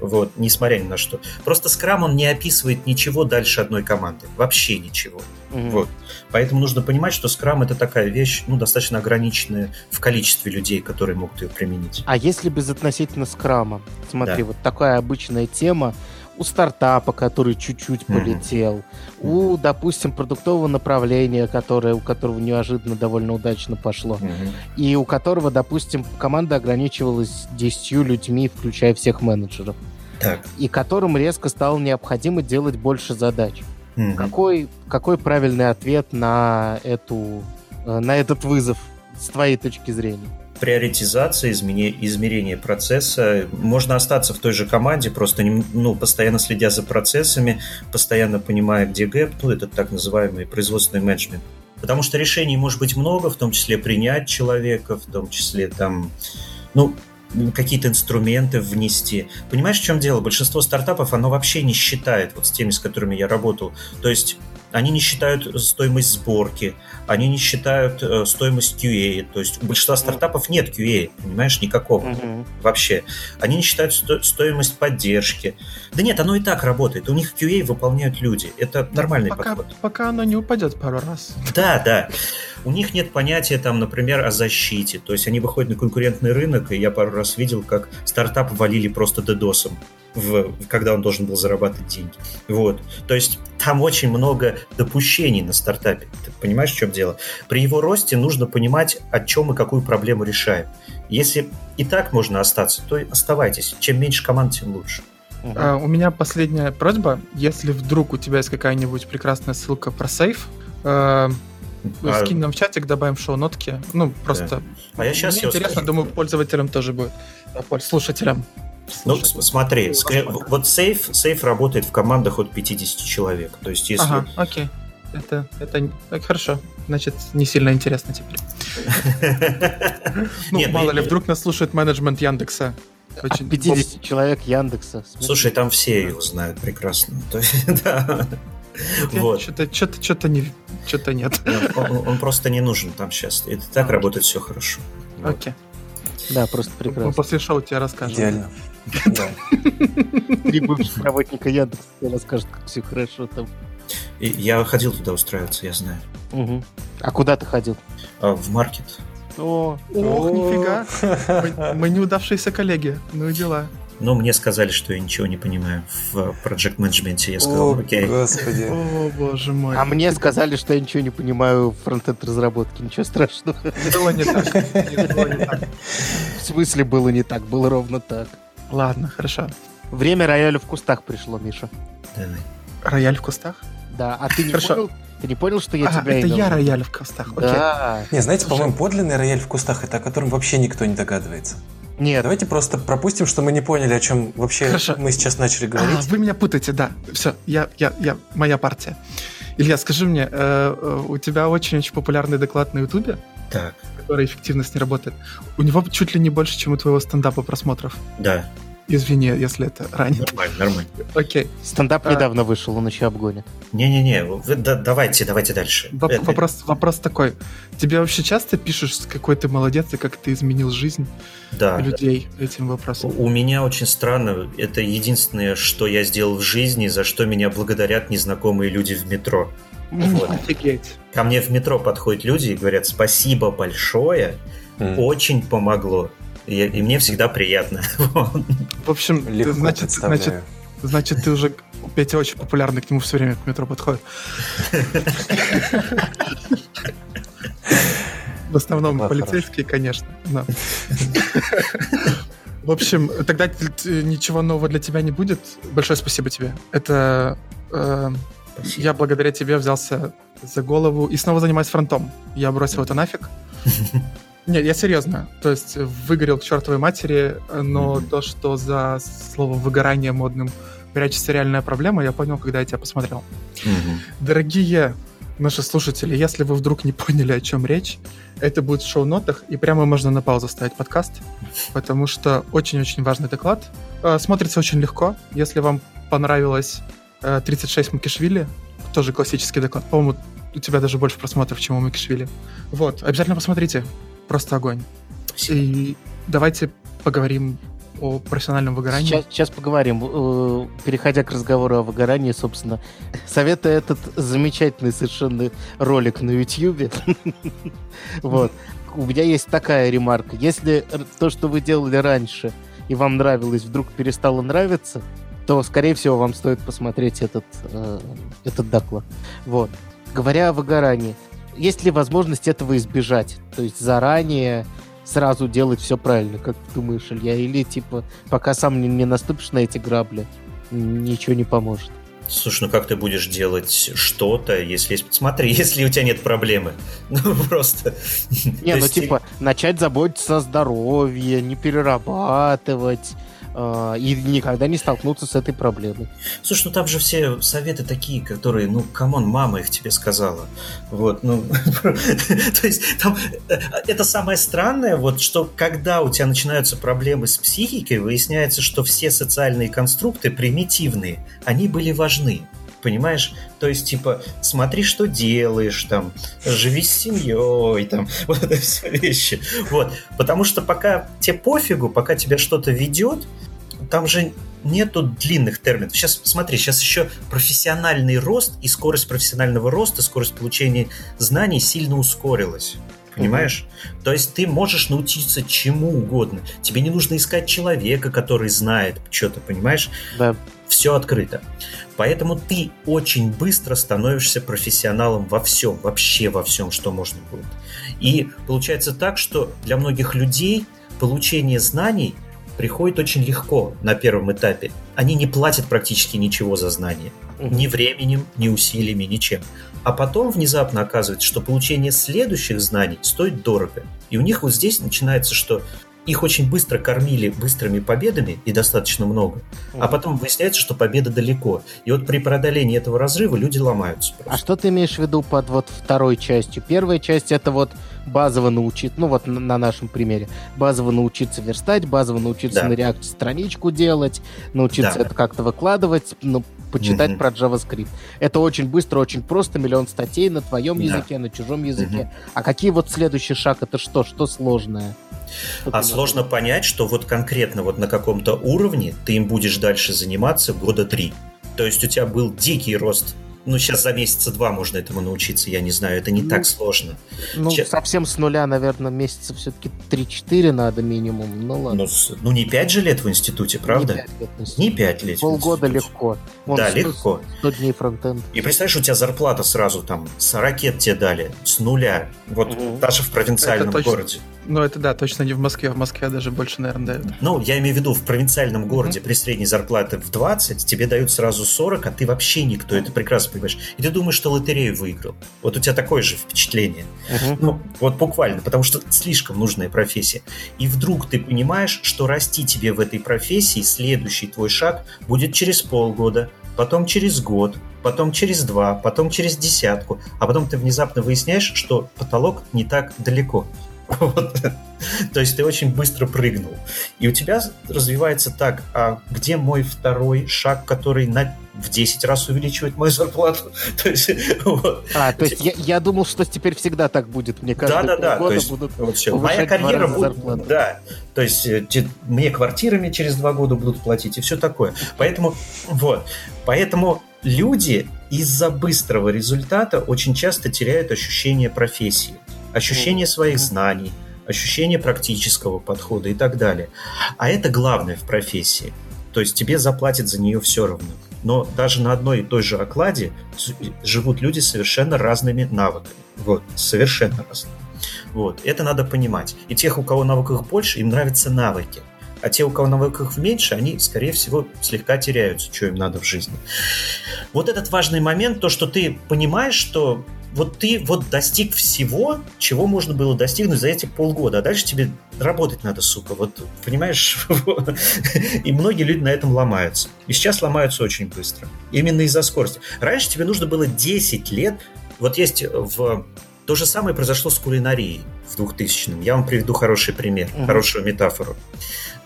Вот, несмотря ни на что. Просто Scrum, он не описывает ничего дальше одной команды. Вообще ничего. Mm-hmm. Вот. Поэтому нужно понимать, что Scrum это такая вещь, ну, достаточно ограниченная в количестве людей, которые могут ее применить. А если безотносительно Scrum? Смотри, да. вот такая обычная тема у стартапа, который чуть-чуть mm-hmm. полетел, у, допустим, продуктового направления, которое, у которого неожиданно довольно удачно пошло, mm-hmm. и у которого, допустим, команда ограничивалась 10 людьми, включая всех менеджеров, так. и которым резко стало необходимо делать больше задач. Mm-hmm. Какой, какой правильный ответ на, эту, э, на этот вызов с твоей точки зрения? приоритизация, измерение процесса. Можно остаться в той же команде, просто ну, постоянно следя за процессами, постоянно понимая, где гэп, ну, это так называемый производственный менеджмент. Потому что решений может быть много, в том числе принять человека, в том числе там, ну, какие-то инструменты внести. Понимаешь, в чем дело? Большинство стартапов, оно вообще не считает, вот с теми, с которыми я работал. То есть они не считают стоимость сборки, они не считают э, стоимость QA. То есть у большинства стартапов нет QA, понимаешь, никакого mm-hmm. вообще. Они не считают сто- стоимость поддержки. Да нет, оно и так работает. У них QA выполняют люди. Это нормальный пока, подход. Пока оно не упадет пару раз. Да, да. У них нет понятия, там, например, о защите. То есть они выходят на конкурентный рынок, и я пару раз видел, как стартап валили просто дедосом в, когда он должен был зарабатывать деньги. Вот. То есть там очень много допущений на стартапе. Ты понимаешь, в чем дело? При его росте нужно понимать, о чем и какую проблему решаем. Если и так можно остаться, то оставайтесь. Чем меньше команд, тем лучше. А, у меня последняя просьба. Если вдруг у тебя есть какая-нибудь прекрасная ссылка про сейф, э, А- скинь нам в чатик, добавим шоу-нотки. Ну, просто... А я сейчас Мне интересно, думаю, пользователям тоже будет. Поль- Слушателям. Ну, смотри, скрин- Посмотрим. вот сейф, сейф работает в командах от 50 человек. То есть, если... Ага, окей. Это, это хорошо. Значит, не сильно интересно теперь. Ну, Нет, мало ну, ли, вдруг нас слушает менеджмент Яндекса. Очень- От 50 человек Яндекса. Слушай, там все его знают прекрасно. То есть, да. Вот. Что-то, что-то, что-то не, что-то нет. Он, он- он просто не нужен там сейчас. Это так работает все хорошо. Вот. Окей. Да, просто Мы прекрасно. после шоу тебе расскажем. Идеально. Да. Три бывших работника Яндекса тебе расскажут, как все хорошо там. И я ходил туда устраиваться, я знаю. А куда ты ходил? А в маркет. О, Ох, нифига. Мы, мы неудавшиеся коллеги. Ну и дела. Но мне сказали, что я ничего не понимаю в проект менеджменте. Я сказал, О, окей. господи. О, боже мой. а мне сказали, что я ничего не понимаю в фронтенд разработке. Ничего страшного. Было не так. В смысле было не так, было ровно так. Ладно, хорошо. Время рояля в кустах пришло, Миша. Давай. Рояль в кустах? Да, а ты не Хорошо. понял? Ты не понял, что я а, тебя это имел? я рояль в кустах. Окей. Да. Не, знаете, по-моему, подлинный рояль в кустах это о котором вообще никто не догадывается. Нет, Давайте просто пропустим, что мы не поняли, о чем вообще Хорошо. мы сейчас начали А, говорить. вы меня путаете, да. Все, я, я, я, моя партия. Илья, скажи мне, э, э, у тебя очень-очень популярный доклад на Ютубе, который эффективность не работает. У него чуть ли не больше, чем у твоего стендапа просмотров. да, Извини, если это ранее. нормально, нормально. Окей. стендап А. недавно вышел, он еще обгонит. Не-не-не, вы- да- давайте, давайте дальше. Воп- Это- Вопрос, вопрос такой. Тебе вообще часто пишешь, какой ты молодец и как ты изменил жизнь Да. людей этим вопросом? У меня очень странно. Это единственное, что я сделал в жизни, за что меня благодарят незнакомые люди в метро. Вот. Офигеть. Ко мне в метро подходят люди и говорят спасибо большое, М. очень помогло. И, и мне всегда приятно. В общем, ты, Легко значит, значит, значит, ты уже Петя очень популярный, к нему все время к метро подходит. В основном полицейские, конечно. да. В общем, тогда ничего нового для тебя не будет. Большое спасибо тебе. Это э, я благодаря тебе взялся за голову и снова занимаюсь фронтом. Я бросил это нафиг. Нет, я серьезно. То есть выгорел к чертовой матери, но Мгм. то, что за словом выгорание модным прячется реальная проблема, я понял, когда я тебя посмотрел. Мгм. Дорогие наши слушатели, если вы вдруг не поняли, о чем речь, это будет в шоу-нотах, и прямо можно на паузу ставить подкаст, потому что очень-очень важный доклад. Э, Смотрится очень легко. Если вам понравилось э, 36 Макишвили, тоже классический доклад, по-моему, у тебя даже больше просмотров, чем у Макишвили. Вот, обязательно посмотрите. Просто огонь. Спасибо. И давайте поговорим о профессиональном выгорании. Сейчас, сейчас поговорим. Э, Переходя к разговору о выгорании, собственно, советую этот замечательный совершенно ролик на YouTube. Вот. У меня есть такая ремарка. Если то, что вы делали раньше, и вам нравилось, вдруг перестало нравиться, то, скорее всего, вам стоит посмотреть этот, э, этот доклад. Вот. Говоря о выгорании, есть ли возможность этого избежать? То есть заранее сразу делать все правильно, как ты думаешь, Илья? Или, типа, пока сам не, не наступишь на эти грабли, ничего не поможет? Слушай, ну как ты будешь делать что-то, если... Смотри, если у тебя нет проблемы. Ну, просто... Не, ну, типа, начать заботиться о здоровье, не перерабатывать, и никогда не столкнуться с этой проблемой. Слушай, ну там же все советы такие, которые, ну, come on, мама их тебе сказала. Вот, ну, то есть там э, это самое странное, вот, что когда у тебя начинаются проблемы с психикой, выясняется, что все социальные конструкты примитивные, они были важны. Понимаешь? То есть, типа, смотри, что делаешь, там, живи с семьей, там, вот это все вещи. Вот. Потому что пока тебе пофигу, пока тебя что-то ведет, там же нету длинных терминов. Сейчас, смотри, сейчас еще профессиональный рост и скорость профессионального роста, скорость получения знаний сильно ускорилась. Понимаешь? То есть ты можешь научиться чему угодно. Тебе не нужно искать человека, который знает что-то, понимаешь? Да. Все открыто. Поэтому ты очень быстро становишься профессионалом во всем, вообще во всем, что можно будет. И получается так, что для многих людей получение знаний приходит очень легко на первом этапе. они не платят практически ничего за знания. Ни временем, ни усилиями, ничем. А потом внезапно оказывается, что получение следующих знаний стоит дорого. И у них вот здесь начинается, что их очень быстро кормили быстрыми победами, и достаточно много, а потом выясняется, что победа далеко. И вот при преодолении этого разрыва люди ломаются. Просто. А что ты имеешь в виду под вот второй частью? Первая часть это вот базово научить, ну вот на, нашем примере, базово научиться верстать, базово научиться да. на реакте страничку делать, научиться да. это как-то выкладывать, ну, почитать угу. про JavaScript. Это очень быстро, очень просто, миллион статей на твоем да. языке, на чужом языке. Угу. А какие вот следующий шаг, это что? Что сложное? А сложно понять, что вот конкретно вот на каком-то уровне ты им будешь дальше заниматься года три. То есть у тебя был дикий рост ну, сейчас за месяца два можно этому научиться, я не знаю, это не ну, так сложно. Ну, Че... совсем с нуля, наверное, месяца все-таки 3-4 надо минимум, ну ладно. Ну, ну, не 5 же лет в институте, правда? Не 5 лет. Не 5 лет Полгода легко. Вон да, 100, легко. 100 дней фронтенд. И представляешь, у тебя зарплата сразу там с ракет тебе дали, с нуля, вот угу. даже в провинциальном это городе. Точно, ну, это да, точно не в Москве, в Москве даже больше, наверное, дают. Ну, я имею в виду, в провинциальном городе угу. при средней зарплате в 20 тебе дают сразу 40, а ты вообще никто, это прекрасно понимаешь. И ты думаешь, что лотерею выиграл. Вот у тебя такое же впечатление. Uh-huh. Ну, вот буквально, потому что слишком нужная профессия. И вдруг ты понимаешь, что расти тебе в этой профессии, следующий твой шаг будет через полгода, потом через год, потом через два, потом через десятку, а потом ты внезапно выясняешь, что потолок не так далеко. Вот. То есть ты очень быстро прыгнул. И у тебя развивается так, а где мой второй шаг, который на в 10 раз увеличивает мою зарплату. то есть, вот. А, то есть я, я думал, что теперь всегда так будет. Мне кажется, да, да, да. есть, будут вот все. Моя карьера будет, да. То есть э, те, мне квартирами через два года будут платить и все такое. Поэтому вот, поэтому люди из-за быстрого результата очень часто теряют ощущение профессии, ощущение своих знаний, ощущение практического подхода и так далее. А это главное в профессии. То есть тебе заплатят за нее все равно но даже на одной и той же окладе живут люди с совершенно разными навыками. Вот, совершенно разными. Вот, это надо понимать. И тех, у кого навыков больше, им нравятся навыки. А те, у кого навыков меньше, они, скорее всего, слегка теряются, что им надо в жизни. Вот этот важный момент, то, что ты понимаешь, что вот ты вот достиг всего, чего можно было достигнуть за эти полгода, а дальше тебе работать надо, сука, вот, понимаешь? И многие люди на этом ломаются. И сейчас ломаются очень быстро. Именно из-за скорости. Раньше тебе нужно было 10 лет, вот есть в... То же самое произошло с кулинарией в 2000-м. Я вам приведу хороший пример, uh-huh. хорошую метафору.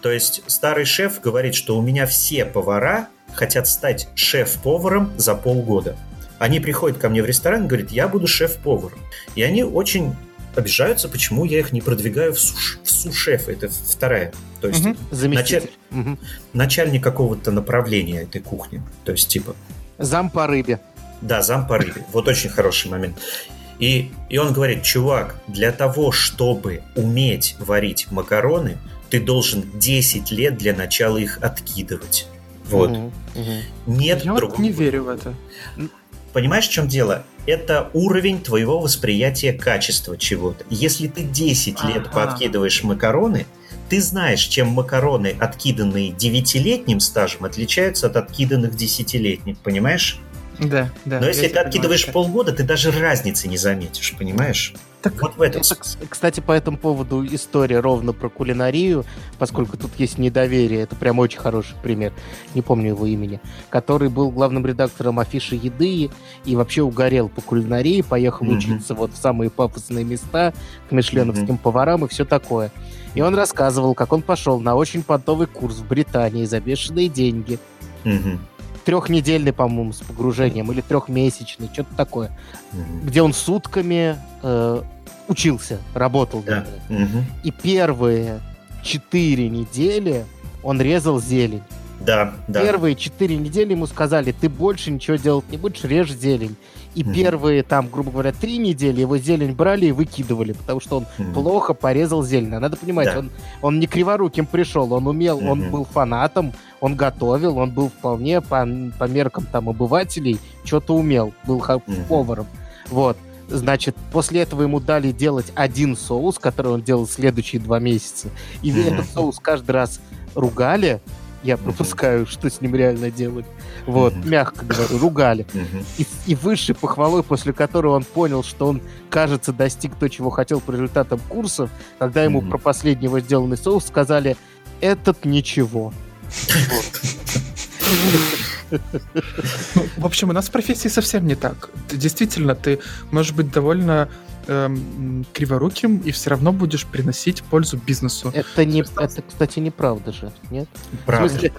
То есть старый шеф говорит, что у меня все повара хотят стать шеф-поваром за полгода. Они приходят ко мне в ресторан и говорят, я буду шеф-поваром. И они очень обижаются, почему я их не продвигаю в, суш, в су-шеф. Это вторая. То есть угу. началь, угу. начальник какого-то направления этой кухни. То есть типа... Зам по рыбе. Да, зам по рыбе. Вот очень хороший момент. И, и он говорит, чувак, для того, чтобы уметь варить макароны, ты должен 10 лет для начала их откидывать. Вот. Угу, угу. Нет Я другого. не верю в это. Понимаешь, в чем дело? Это уровень твоего восприятия качества чего-то. Если ты 10 лет ага. подкидываешь макароны, ты знаешь, чем макароны, откиданные девятилетним стажем, отличаются от откиданных десятилетних, понимаешь? Да, да. Но если ты откидываешь понимаю. полгода, ты даже разницы не заметишь, понимаешь? Так вот в этом. Это, кстати, по этому поводу история ровно про кулинарию, поскольку тут есть недоверие. Это прям очень хороший пример. Не помню его имени. Который был главным редактором афиши еды и вообще угорел по кулинарии, поехал mm-hmm. учиться вот в самые пафосные места к мишленовским mm-hmm. поварам и все такое. И он рассказывал, как он пошел на очень понтовый курс в Британии за бешеные деньги. Mm-hmm трехнедельный, по-моему, с погружением, или трехмесячный, что-то такое, угу. где он сутками э, учился, работал. Да. Угу. И первые четыре недели он резал зелень. Да, да. Первые четыре недели ему сказали, ты больше ничего делать не будешь, режь зелень. И mm первые, там, грубо говоря, три недели его зелень брали и выкидывали, потому что он mm плохо порезал зелень. А надо понимать, да. он, он не криворуким пришел, он умел, mm он был фанатом, он готовил, он был вполне по, по меркам там обывателей, что-то умел, был mm поваром. Вот. Значит, после этого ему дали делать один соус, который он делал следующие два месяца. И mm этот соус каждый раз ругали, я пропускаю, что с ним реально делали. Вот, Мгм. мягко говоря, ругали. Мгм. И, и высшей похвалой, после которой он понял, что он, кажется, достиг то, чего хотел по результатам курсов, когда ему Мгм. про последнего сделанный соус сказали, этот ничего. Ну, в общем, у нас в профессии совсем не так. Ты- действительно, ты можешь быть довольно эм, криворуким и все равно будешь приносить пользу бизнесу. Это, не, это, кстати, неправда же, нет? Правда. В смысле,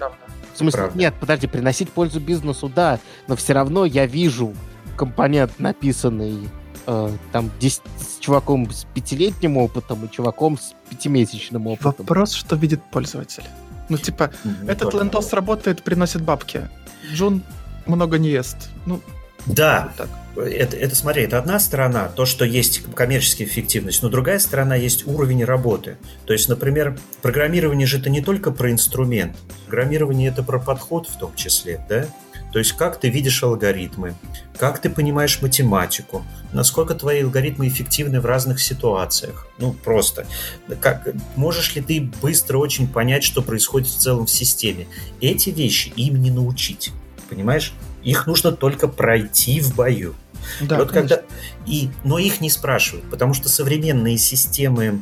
В смысле, Правда. нет, подожди, приносить пользу бизнесу, да, но все равно я вижу компонент, написанный э, там дес- с чуваком с пятилетним опытом и чуваком с пятимесячным опытом. Вопрос, что видит пользователь. Ну, типа, Не этот лентос работает, приносит бабки. Джун много не ест. Ну, Да, вот это, это смотри, это одна сторона, то, что есть коммерческая эффективность, но другая сторона есть уровень работы. То есть, например, программирование же это не только про инструмент. Программирование это про подход в том числе, да? То есть, как ты видишь алгоритмы, как ты понимаешь математику, насколько твои алгоритмы эффективны в разных ситуациях. Ну, просто. Как, можешь ли ты быстро очень понять, что происходит в целом в системе? Эти вещи им не научить. Понимаешь? Их нужно только пройти в бою. Да, И вот конечно. когда... и... Но их не спрашивают, потому что современные системы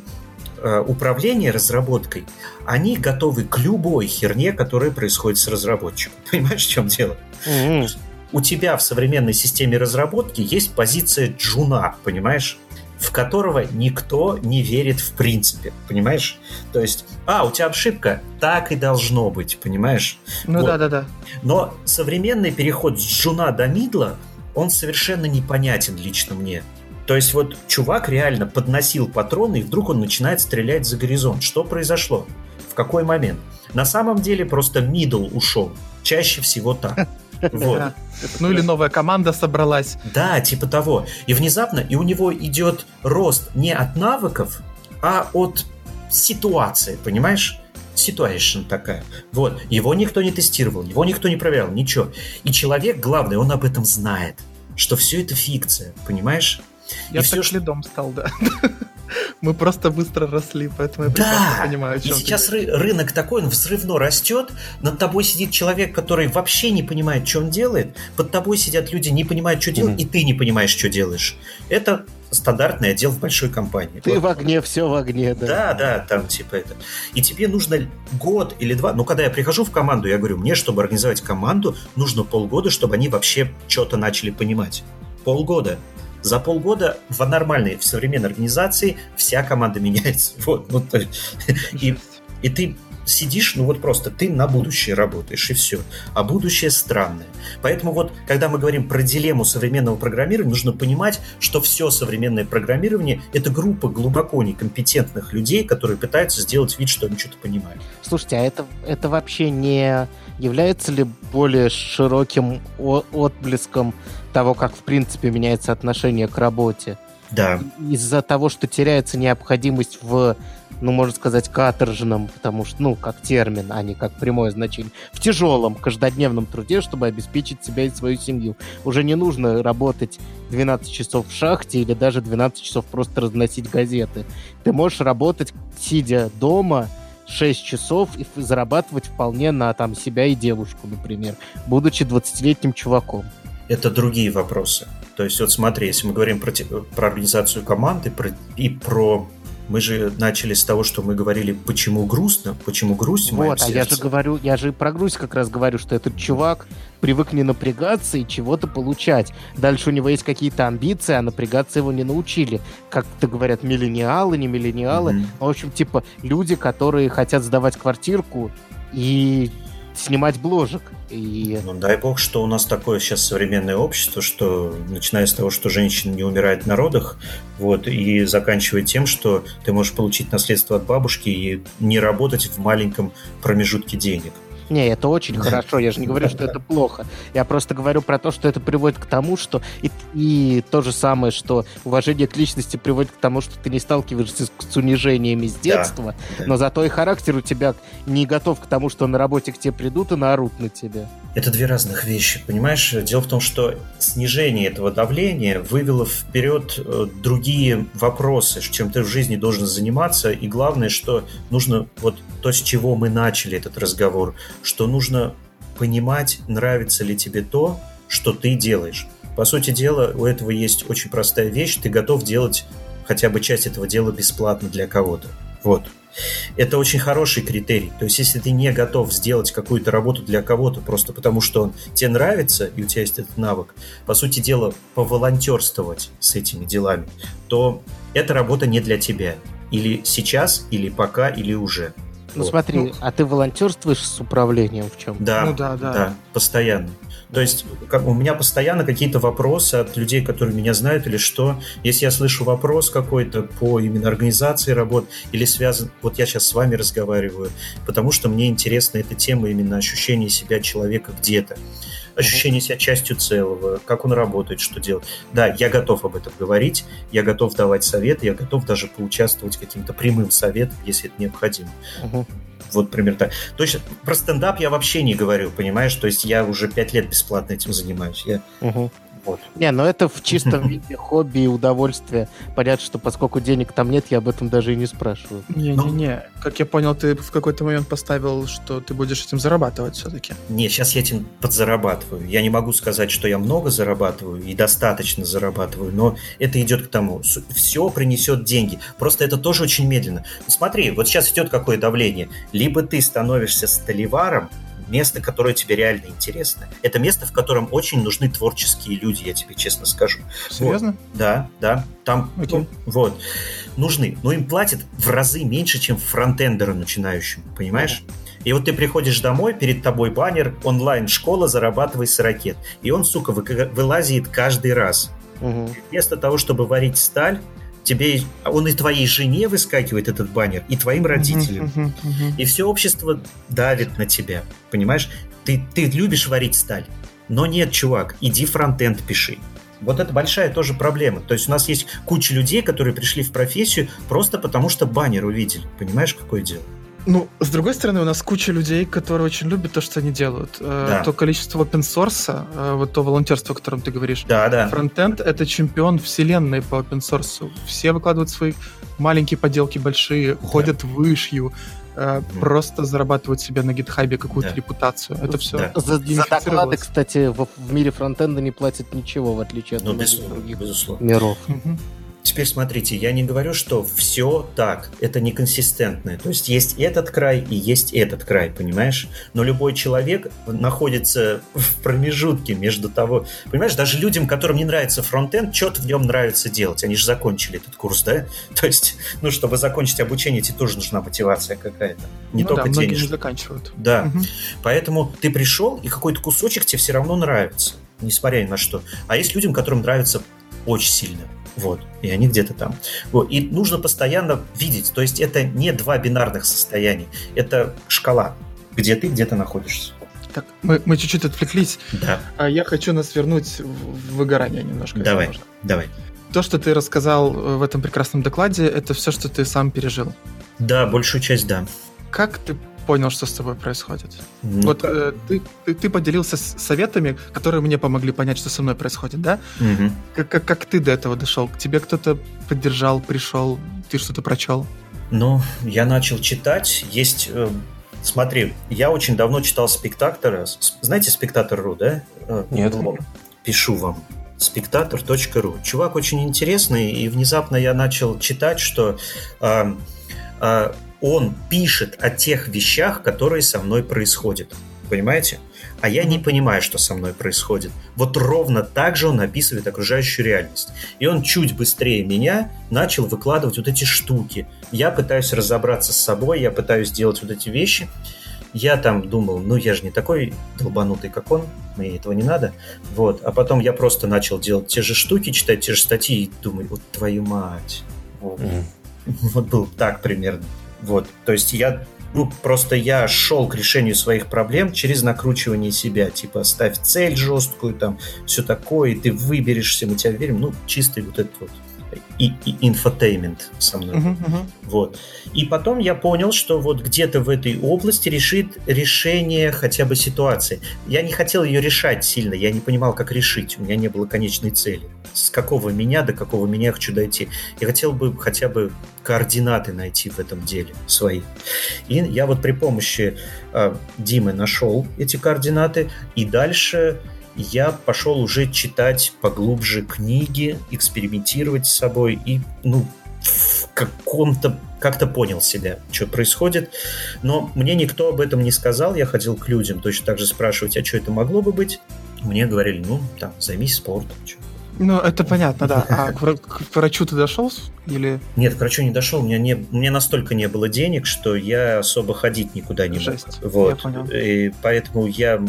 э, управления разработкой, они готовы к любой херне, которая происходит с разработчиком. Понимаешь, в чем дело? Мгм. У тебя в современной системе разработки есть позиция джуна, понимаешь? в которого никто не верит в принципе, понимаешь? То есть, а, у тебя ошибка, так и должно быть, понимаешь? Ну Вот. да, да, да. Но современный переход с джуна до мидла, он совершенно непонятен лично мне. То есть вот чувак реально подносил патроны, и вдруг он начинает стрелять за горизонт. Что произошло? В какой момент? На самом деле просто мидл ушел. Чаще всего так. Вот. Ну или новая команда собралась. Да, типа того. И внезапно, и у него идет рост не от навыков, а от ситуации, понимаешь? Situation такая. Вот. Его никто не тестировал, его никто не проверял, ничего. И человек, главное, он об этом знает, что все это фикция, понимаешь? Я И всё, так что- следом стал, да. Мы просто быстро росли, поэтому я Да! понимаю, о И чем сейчас ры- рынок такой, он взрывно растет, над тобой сидит человек, который вообще не понимает, что он делает, под тобой сидят люди, не понимают, что делать, Мгм. и ты не понимаешь, что делаешь. Это стандартный отдел в большой компании. Ты Вот. в огне, все в огне, да. Да, да, там типа это. И тебе нужно год или два. Ну, когда я прихожу в команду, я говорю, мне, чтобы организовать команду, нужно полгода, чтобы они вообще что-то начали понимать. Полгода. За полгода в нормальной, в современной организации вся команда меняется. Вот, ну, то есть, и, и ты сидишь, ну вот просто ты на будущее работаешь, и все. А будущее странное. Поэтому вот, когда мы говорим про дилемму современного программирования, нужно понимать, что все современное программирование — это группа глубоко некомпетентных людей, которые пытаются сделать вид, что они что-то понимают. Слушайте, а это, это вообще не является ли более широким о- отблеском того, как в принципе меняется отношение к работе? Да, Из-за того, что теряется необходимость в, ну, можно сказать, каторжном, потому что, ну, как термин, а не как прямое значение, в тяжелом каждодневном труде, чтобы обеспечить себя и свою семью. Уже не нужно работать 12 часов в шахте или даже 12 часов просто разносить газеты. Ты можешь работать, сидя дома, 6 часов и зарабатывать вполне на там себя и девушку, например, будучи 20-летним чуваком. Это другие вопросы. То есть вот смотри, если мы говорим про, про организацию команды про- и про... Мы же начали с того, что мы говорили, почему грустно, почему грусть Вот, а я же говорю, я же про грусть как раз говорю, что этот чувак привык не напрягаться и чего-то получать. Дальше у него есть какие-то амбиции, а напрягаться его не научили. Как-то говорят, миллениалы, не миллениалы. Мгм. В общем, типа, люди, которые хотят сдавать квартирку и снимать бложек. И Ну, дай бог, что у нас такое сейчас современное общество, что начиная с того, что женщина не умирает на родах, вот, и заканчивая тем, что ты можешь получить наследство от бабушки и не работать в маленьком промежутке денег. Не, это очень хорошо, я же не говорю, что это плохо. Я просто говорю про то, что это приводит к тому, что... И, и то же самое, что уважение к личности приводит к тому, что ты не сталкиваешься с, с унижениями с детства, да. но зато и характер у тебя не готов к тому, что на работе к тебе придут и наорут на тебя. Это две разных вещи, понимаешь? Дело в том, что снижение этого давления вывело вперед э, другие вопросы, чем ты в жизни должен заниматься. И главное, что нужно, вот то, с чего мы начали этот разговор, что нужно понимать, нравится ли тебе то, что ты делаешь. По сути дела, у этого есть очень простая вещь. Ты готов делать хотя бы часть этого дела бесплатно для кого-то. Вот. Это очень хороший критерий. То есть, если ты не готов сделать какую-то работу для кого-то просто потому, что он тебе нравится, и у тебя есть этот навык, по сути дела, поволонтерствовать с этими делами, то эта работа не для тебя. Или сейчас, или пока, или уже. Ну вот. смотри, ну, а ты волонтерствуешь с управлением в чем? Да, ну, да, да. да, постоянно. То есть как, у меня постоянно какие-то вопросы от людей, которые меня знают или что. Если я слышу вопрос какой-то по именно организации работ или связан... Вот я сейчас с вами разговариваю, потому что мне интересна эта тема именно ощущения себя человека где-то ощущение себя частью целого, как он работает, что делать. Да, я готов об этом говорить, я готов давать советы, я готов даже поучаствовать каким-то прямым советом, если это необходимо. Uh-huh. Вот примерно так. То есть про стендап я вообще не говорю, понимаешь? То есть я уже пять лет бесплатно этим занимаюсь. Я угу. Вот. Не, ну это в чистом виде хобби и удовольствие. Понятно, что поскольку денег там нет, я об этом даже и не спрашиваю. Не-не-не. Как я понял, ты в какой-то момент поставил, что ты будешь этим зарабатывать все-таки. Не, сейчас я этим подзарабатываю. Я не могу сказать, что я много зарабатываю и достаточно зарабатываю, но это идет к тому. Все принесет деньги. Просто это тоже очень медленно. Смотри, вот сейчас идет какое давление. Либо ты становишься столеваром, место, которое тебе реально интересно. Это место, в котором очень нужны творческие люди, я тебе честно скажу. Серьезно? Вот. Да, да. Там, okay. ну, вот, нужны. Но им платят в разы меньше, чем фронтендеру начинающему, понимаешь? И вот ты приходишь домой, перед тобой баннер, онлайн-школа, зарабатывай с ракет. И он, сука, вылазит каждый раз. Угу. Вместо того, чтобы варить сталь, тебе он и твоей жене выскакивает этот баннер, и твоим родителям. Uh-huh, uh-huh, uh-huh. И все общество давит на тебя. Понимаешь? Ты, ты любишь варить сталь. Но нет, чувак, иди фронтенд пиши. Вот это большая тоже проблема. То есть у нас есть куча людей, которые пришли в профессию просто потому, что баннер увидели. Понимаешь, какое дело? Ну, с другой стороны, у нас куча людей, которые очень любят то, что они делают. Э, да. То количество open source, э, вот то волонтерство, о котором ты говоришь. Да, да. Фронтенд — это чемпион вселенной по open source. Все выкладывают свои маленькие поделки большие, да. ходят вышью, mm. просто зарабатывают себе на гитхабе какую-то да. репутацию. Это все. Да. За, за доклады, кстати, в, в мире фронтенда не платят ничего, в отличие от ну, других безусловно. миров. Угу. Теперь смотрите, я не говорю, что все так, это неконсистентное. То есть есть этот край и есть этот край, понимаешь? Но любой человек находится в промежутке между того... Понимаешь, даже людям, которым не нравится фронтенд, что-то в нем нравится делать. Они же закончили этот курс, да? То есть, ну, чтобы закончить обучение, тебе тоже нужна мотивация какая-то. Не ну только да, денежная. не заканчивают. Да. Угу. Поэтому ты пришел, и какой-то кусочек тебе все равно нравится, несмотря ни на что. А есть людям, которым нравится очень сильно. Вот. И они где-то там. Вот. И нужно постоянно видеть. То есть это не два бинарных состояния. Это шкала, где ты где-то находишься. Так, мы, мы чуть-чуть отвлеклись. Да. А я хочу нас вернуть в выгорание немножко. Давай, давай. То, что ты рассказал э, в этом прекрасном докладе, это все, что ты сам пережил. Да, большую часть, да. Как ты понял, что с тобой происходит. Ну, вот э, ты, ты, ты поделился с советами, которые мне помогли понять, что со мной происходит, да? Угу. Как, как, как ты до этого дошел? К тебе кто-то поддержал, пришел, ты что-то прочел? Ну, я начал читать. Есть... Э, смотри, я очень давно читал «Спектатора». Знаете «Спектатор.ру», да? Э, Нет. Пишу вам спектатор.ру. Чувак очень интересный, и внезапно я начал читать, что э, э, он пишет о тех вещах, которые со мной происходят. Понимаете? А я не понимаю, что со мной происходит. Вот ровно так же он описывает окружающую реальность. И он чуть быстрее меня начал выкладывать вот эти штуки. Я пытаюсь разобраться с собой, я пытаюсь сделать вот эти вещи. Я там думал, ну я же не такой долбанутый, как он, мне этого не надо. Вот. А потом я просто начал делать те же штуки, читать те же статьи и думаю, вот твою мать. Вот, mm. вот был так примерно. Вот, то есть я ну, просто я шел к решению своих проблем через накручивание себя. Типа, ставь цель жесткую, там, все такое, и ты выберешься, мы тебя верим. Ну, чистый вот этот вот и, и infotainment со мной. Мгм, мгм. Вот. И потом я понял, что вот где-то в этой области решит решение хотя бы ситуации. Я не хотел ее решать сильно, я не понимал, как решить. У меня не было конечной цели. С какого меня до какого меня я хочу дойти. Я хотел бы хотя бы координаты найти в этом деле свои. И я вот при помощи э, Димы нашел эти координаты, и дальше я пошел уже читать поглубже книги, экспериментировать с собой и, ну, в каком-то как-то понял себя, что происходит. Но мне никто об этом не сказал. Я ходил к людям точно так же спрашивать, а что это могло бы быть. Мне говорили, ну, там, займись спортом. чё. Ну, это понятно, да. А к, к врачу ты дошел? Или Нет, к врачу не дошел. У меня, не, у меня настолько не было денег, что я особо ходить никуда не мог. Жесть. Вот. Я понял. И поэтому я...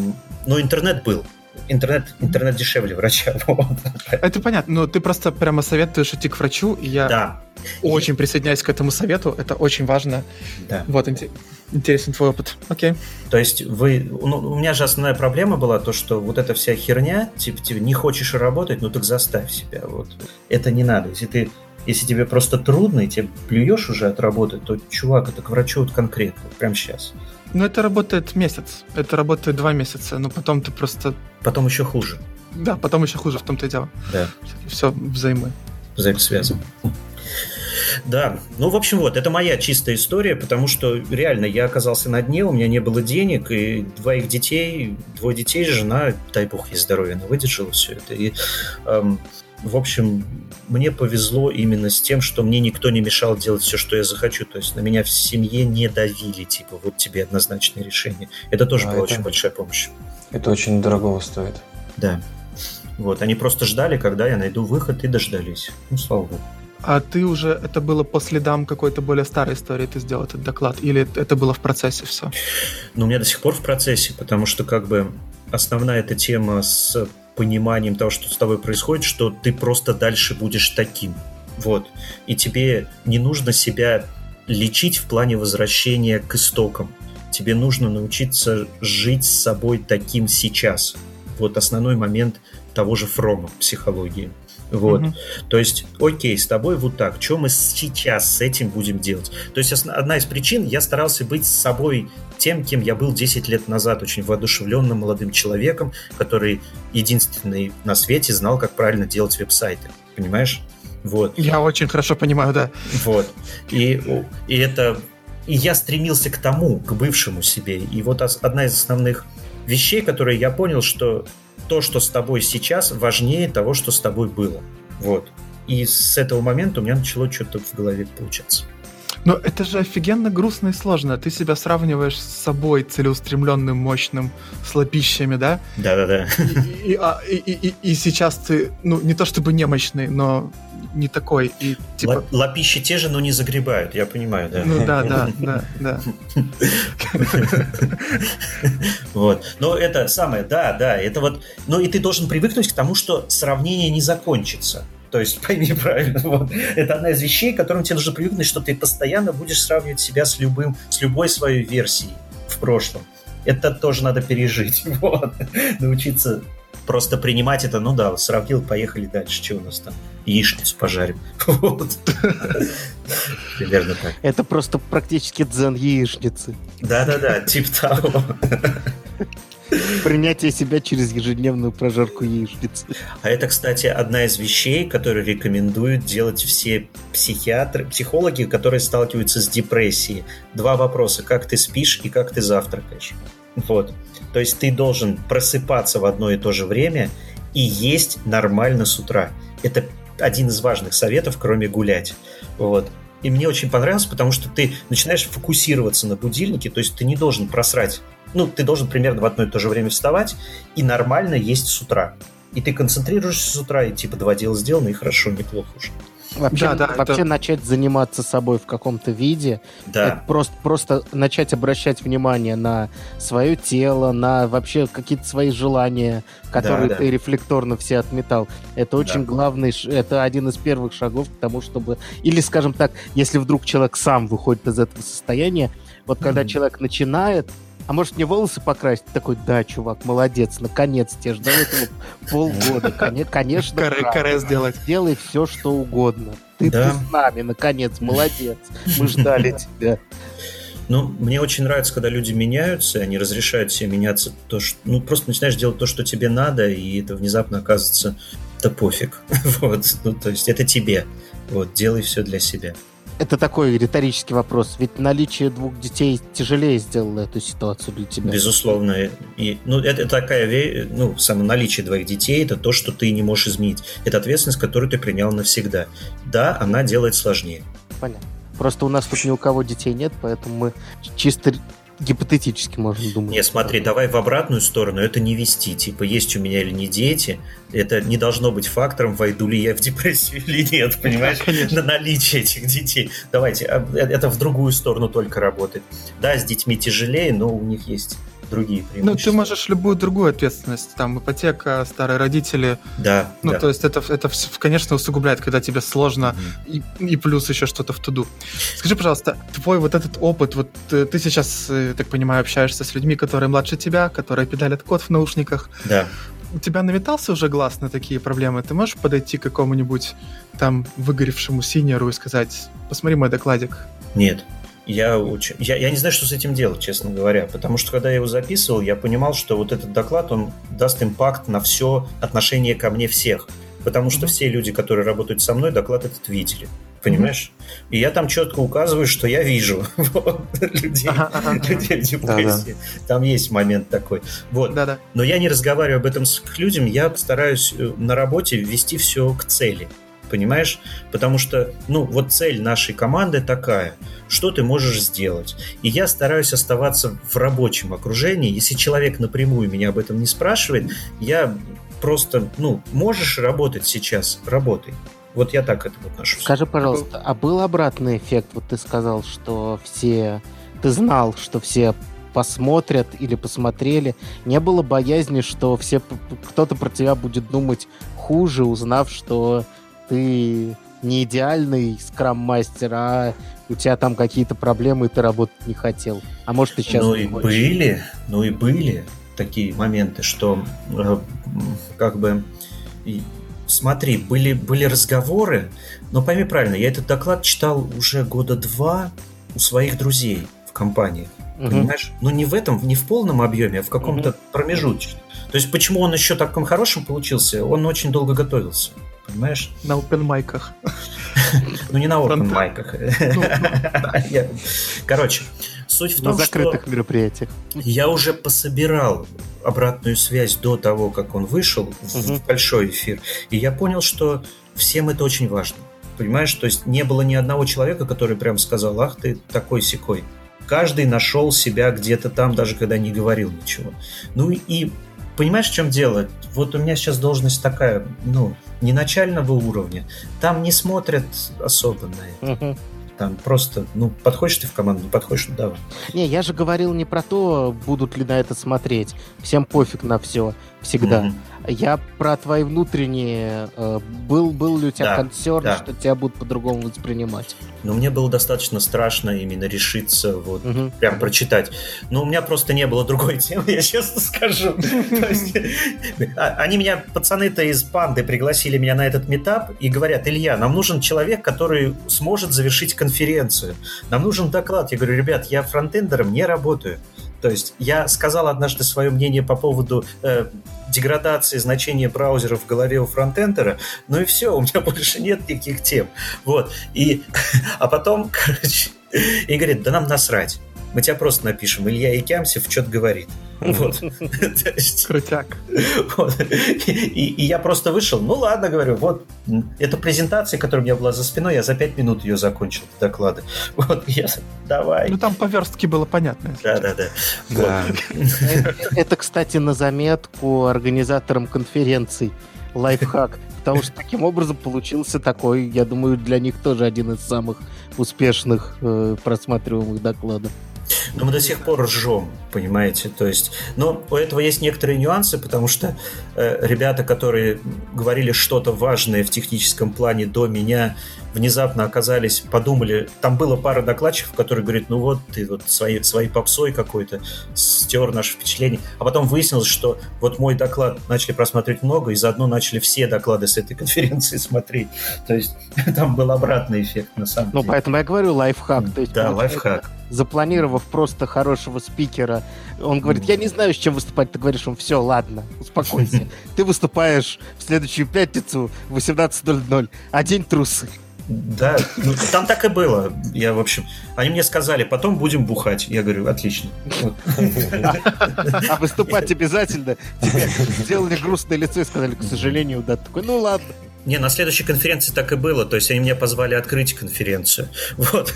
Ну, интернет был. Интернет, интернет дешевле врача. Вот. это понятно, но ты просто прямо советуешь идти к врачу, и я Да. очень присоединяюсь к этому совету. Это очень важно. Да. Вот, инте- интересен твой опыт. Окей. То есть вы... Ну, у меня же основная проблема была то, что вот эта вся херня, типа, типа не хочешь работать, ну так заставь себя. Вот. Это не надо. Если ты если тебе просто трудно, и тебе плюешь уже от работы, то, чувак, это к врачу вот конкретно, прямо сейчас. Ну, это работает месяц. Это работает два месяца, но потом ты просто... Потом еще хуже. Да, потом еще хуже в том-то и дело. Да, Все взаимы. взаимосвязано. Да, ну, в общем, вот, это моя чистая история, потому что реально я оказался на дне, у меня не было денег, и двоих детей, двое детей, жена, дай бог ей здоровья, она выдержала все это. И, эм, в общем, мне повезло именно с тем, что мне никто не мешал делать все, что я захочу. То есть на меня в семье не давили, типа, вот тебе однозначное решение. Это тоже А, была это- очень большая помощь. Это очень дорогого стоит. Да. Вот, они просто ждали, когда я найду выход, и дождались. Ну, слава богу. А ты уже, это было по следам какой-то более старой истории, ты сделал этот доклад? Или это было в процессе все? Но у меня до сих пор в процессе, потому что как бы основная эта тема с пониманием того, что с тобой происходит, что ты просто дальше будешь таким. Вот. И тебе не нужно себя лечить в плане возвращения к истокам. Тебе нужно научиться жить с собой таким сейчас. Вот основной момент того же Фрома психологии. Вот. Мгм. То есть, окей, с тобой вот так. Что мы сейчас с этим будем делать? То есть, осна- одна из причин, я старался быть с собой тем, кем я был 10 лет назад, очень воодушевленным молодым человеком, который единственный на свете знал, как правильно делать веб-сайты. Понимаешь? Вот. Я очень хорошо понимаю, да. Вот. И, и это... И я стремился к тому, к бывшему себе. И вот одна из основных вещей, которые я понял, что то, что с тобой сейчас, важнее того, что с тобой было. Вот. И с этого момента у меня начало что-то в голове получаться. Но это же офигенно грустно и сложно. Ты себя сравниваешь с собой целеустремленным, мощным, с лопищами, да? Да-да-да. И, и- а- и- и- и- и сейчас ты, ну, не то чтобы немощный, но не такой. И типа, Ла- Лапищи те же, но не загребают, я понимаю, да. ну да, да, да, да. Вот. Но это самое, да, да, это вот... Ну и ты должен привыкнуть к тому, что сравнение не закончится. То есть, пойми правильно, вот. это одна из вещей, к которым тебе нужно привыкнуть, что ты постоянно будешь сравнивать себя с любым, с любой своей версией в прошлом. Это тоже надо пережить, вот. Научиться просто принимать это, ну да, сравнил, поехали дальше, что у нас там, яичницу пожарим. Вот. Примерно так. Это просто практически дзен яичницы. Да-да-да, типа того. Принятие себя через ежедневную прожарку яичницы. А это, кстати, одна из вещей, которые рекомендуют делать все психиатры, психологи, которые сталкиваются с депрессией. Два вопроса: как ты спишь и как ты завтракаешь. Вот. То есть ты должен просыпаться в одно и то же время и есть нормально с утра. Это один из важных советов, кроме гулять. Вот. И мне очень понравилось, потому что ты начинаешь фокусироваться на будильнике, то есть ты не должен просрать. Ну, ты должен примерно в одно и то же время вставать и нормально есть с утра. И ты концентрируешься с утра, и типа два дела сделаны, и хорошо, неплохо уже. Вообще, Да, да, вообще это- начать заниматься собой в каком-то виде, Да, это просто, просто начать обращать внимание на свое тело, на вообще какие-то свои желания, которые Да, да. ты рефлекторно все отметал. Это очень Да. главный, это один из первых шагов к тому, чтобы... Или, скажем так, если вдруг человек сам выходит из этого состояния, вот когда Мгм. человек начинает а может мне волосы покрасить? Такой, да, чувак, молодец, наконец, тебе ждал этого полгода. Конечно, Каре, сделать. Делай все, что угодно. Ты, Да. ты с нами, наконец, молодец. Мы ждали тебя. Ну, мне очень нравится, когда люди меняются, они разрешают себе меняться. То, что, ну, просто начинаешь делать то, что тебе надо, и это внезапно оказывается, да пофиг. Вот, ну, то есть это тебе. Вот, делай все для себя. Это такой риторический вопрос. Ведь наличие двух детей тяжелее сделало эту ситуацию для тебя. Безусловно. И, ну, это такая, ве- ну, само наличие двоих детей, это то, что ты не можешь изменить. Это ответственность, которую ты принял навсегда. Да, она делает сложнее. Понятно. Просто у нас тут ни у кого детей нет, поэтому мы чисто гипотетически можем думать. Не, смотри, давай в обратную сторону, это не вести. Типа, есть у меня или не дети, это не должно быть фактором, войду ли я в депрессию или нет, понимаешь? конечно. На наличие этих детей. Давайте, а, э, это в другую сторону только работает. Да, с детьми тяжелее, но у них есть другие Ну, преимущества. ты можешь любую другую ответственность, там, ипотека, старые родители. Да, Ну, да. то есть это, это, конечно, усугубляет, когда тебе сложно, Мгм. и, и плюс еще что-то в туду. Скажи, пожалуйста, твой вот этот опыт, вот э, ты сейчас, э, так понимаю, общаешься с людьми, которые младше тебя, которые педалят код в наушниках. Да. У тебя наметался уже глаз на такие проблемы? Ты можешь подойти к какому-нибудь там выгоревшему синеру и сказать, посмотри мой докладик? Нет. Я, очень... я, я не знаю, что с этим делать, честно говоря. Потому что, когда я его записывал, я понимал, что вот этот доклад, он даст импакт на все отношение ко мне всех. Потому что Мгм. все люди, которые работают со мной, доклад этот видели. Понимаешь? И я там четко указываю, что я вижу людей, людей в депрессии. Там есть момент такой. Вот. Да-да. Но я не разговариваю об этом с людям, я стараюсь э, на работе ввести все к цели. Понимаешь? Потому что, ну, вот цель нашей команды такая. Что ты можешь сделать? И я стараюсь оставаться в рабочем окружении. Если человек напрямую меня об этом не спрашивает, я просто, ну, можешь работать сейчас, работай. Вот я так к этому отношусь. Скажи, пожалуйста, а был обратный эффект? Вот ты сказал, что все... Ты знал, что все посмотрят или посмотрели. Не было боязни, что все кто-то про тебя будет думать хуже, узнав, что ты не идеальный скрам-мастер, а у тебя там какие-то проблемы, и ты работать не хотел. А может, ты сейчас ну не и хочешь. были, ну и были такие моменты, что э, как бы и- смотри, были, были разговоры, но пойми правильно, я этот доклад читал уже года два у своих друзей в компании. Мгм. Понимаешь? Но не в этом, не в полном объеме, а в каком-то промежуточном. То есть, почему он еще таким хорошим получился? Он очень долго готовился. Понимаешь? На опенмайках. Ну, не на open майках. Ну, Я- Короче, суть в На том, что... закрытых мероприятиях. Я уже пособирал обратную связь до того, как он вышел в большой эфир, и я понял, что всем это очень важно. Понимаешь, то есть не было ни одного человека, который прям сказал, ах ты такой секой. Каждый нашел себя где-то там, даже когда не говорил ничего. Ну и понимаешь, в чем дело? Вот у меня сейчас должность такая, ну, не начального уровня. Там не смотрят особо на это. Мгм. Там просто, ну, подходишь ты в команду, не подходишь, ну давай. Не, я же говорил не про то, будут ли на это смотреть. Всем пофиг на все, всегда. Мгм. Я про твои внутренние. э, был, был ли у тебя Да, консерн, да. что тебя будут по-другому воспринимать? Но мне было достаточно страшно именно решиться вот Мгм. прям прочитать. Но у меня просто не было другой темы, я честно скажу. А- Они меня, пацаны-то из панды, пригласили меня на этот метап и говорят, Илья, нам нужен человек, который сможет завершить конференцию. Нам нужен доклад. Я говорю, ребят, я фронтендером не работаю. То есть я сказал однажды свое мнение по поводу э, деградации значения браузера в голове у фронтендера, ну и все, у меня больше нет никаких тем. Вот. И, а потом, короче, и говорит, да нам насрать. Мы тебя просто напишем. Илья Икямсев что-то говорит. Вот. Крутяк. вот. И, и я просто вышел. Ну ладно, говорю, вот эта презентация, которая у меня была за спиной, я за пять минут ее закончил, доклады. Вот, я, давай. Ну там по верстке было понятно. Да, да, да. Да. Э, Это, кстати, на заметку организаторам конференций. Лайфхак. Потому что таким образом получился такой, я думаю, для них тоже один из самых успешных э, просматриваемых докладов. Но мы до сих пор ржем, понимаете? То есть, но у этого есть некоторые нюансы, потому что э, ребята, которые говорили что-то важное в техническом плане до меня, внезапно оказались, подумали, там было пара докладчиков, которые говорят, ну вот ты вот своей, своей попсой какой-то стер наше впечатление. А потом выяснилось, что вот мой доклад начали просмотреть много, и заодно начали все доклады с этой конференции смотреть. То есть там был обратный эффект на самом ну, деле. Ну, поэтому я говорю лайфхак. То есть, да, лайфхак запланировав просто хорошего спикера, он говорит, я не знаю, с чем выступать. Ты говоришь, он все, ладно, успокойся. Ты выступаешь в следующую пятницу в 18.00, а день трусы. Да, ну, там так и было. Я, в общем, они мне сказали, потом будем бухать. Я говорю, отлично. А выступать обязательно? Сделали грустное лицо и сказали, к сожалению, да. Такой, ну ладно. Не, на следующей конференции так и было. То есть они меня позвали открыть конференцию. Вот.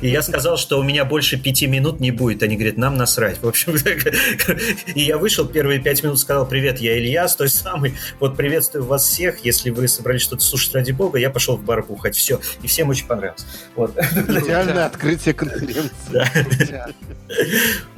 И я сказал, что у меня больше пяти минут не будет. Они говорят, нам насрать. В общем, и я вышел, первые пять минут сказал, привет, я Ильяс, той самый. Вот приветствую вас всех. Если вы собрались что-то слушать ради бога, я пошел в бар бухать. Все. И всем очень понравилось. Вот. Идеальное открытие конференции.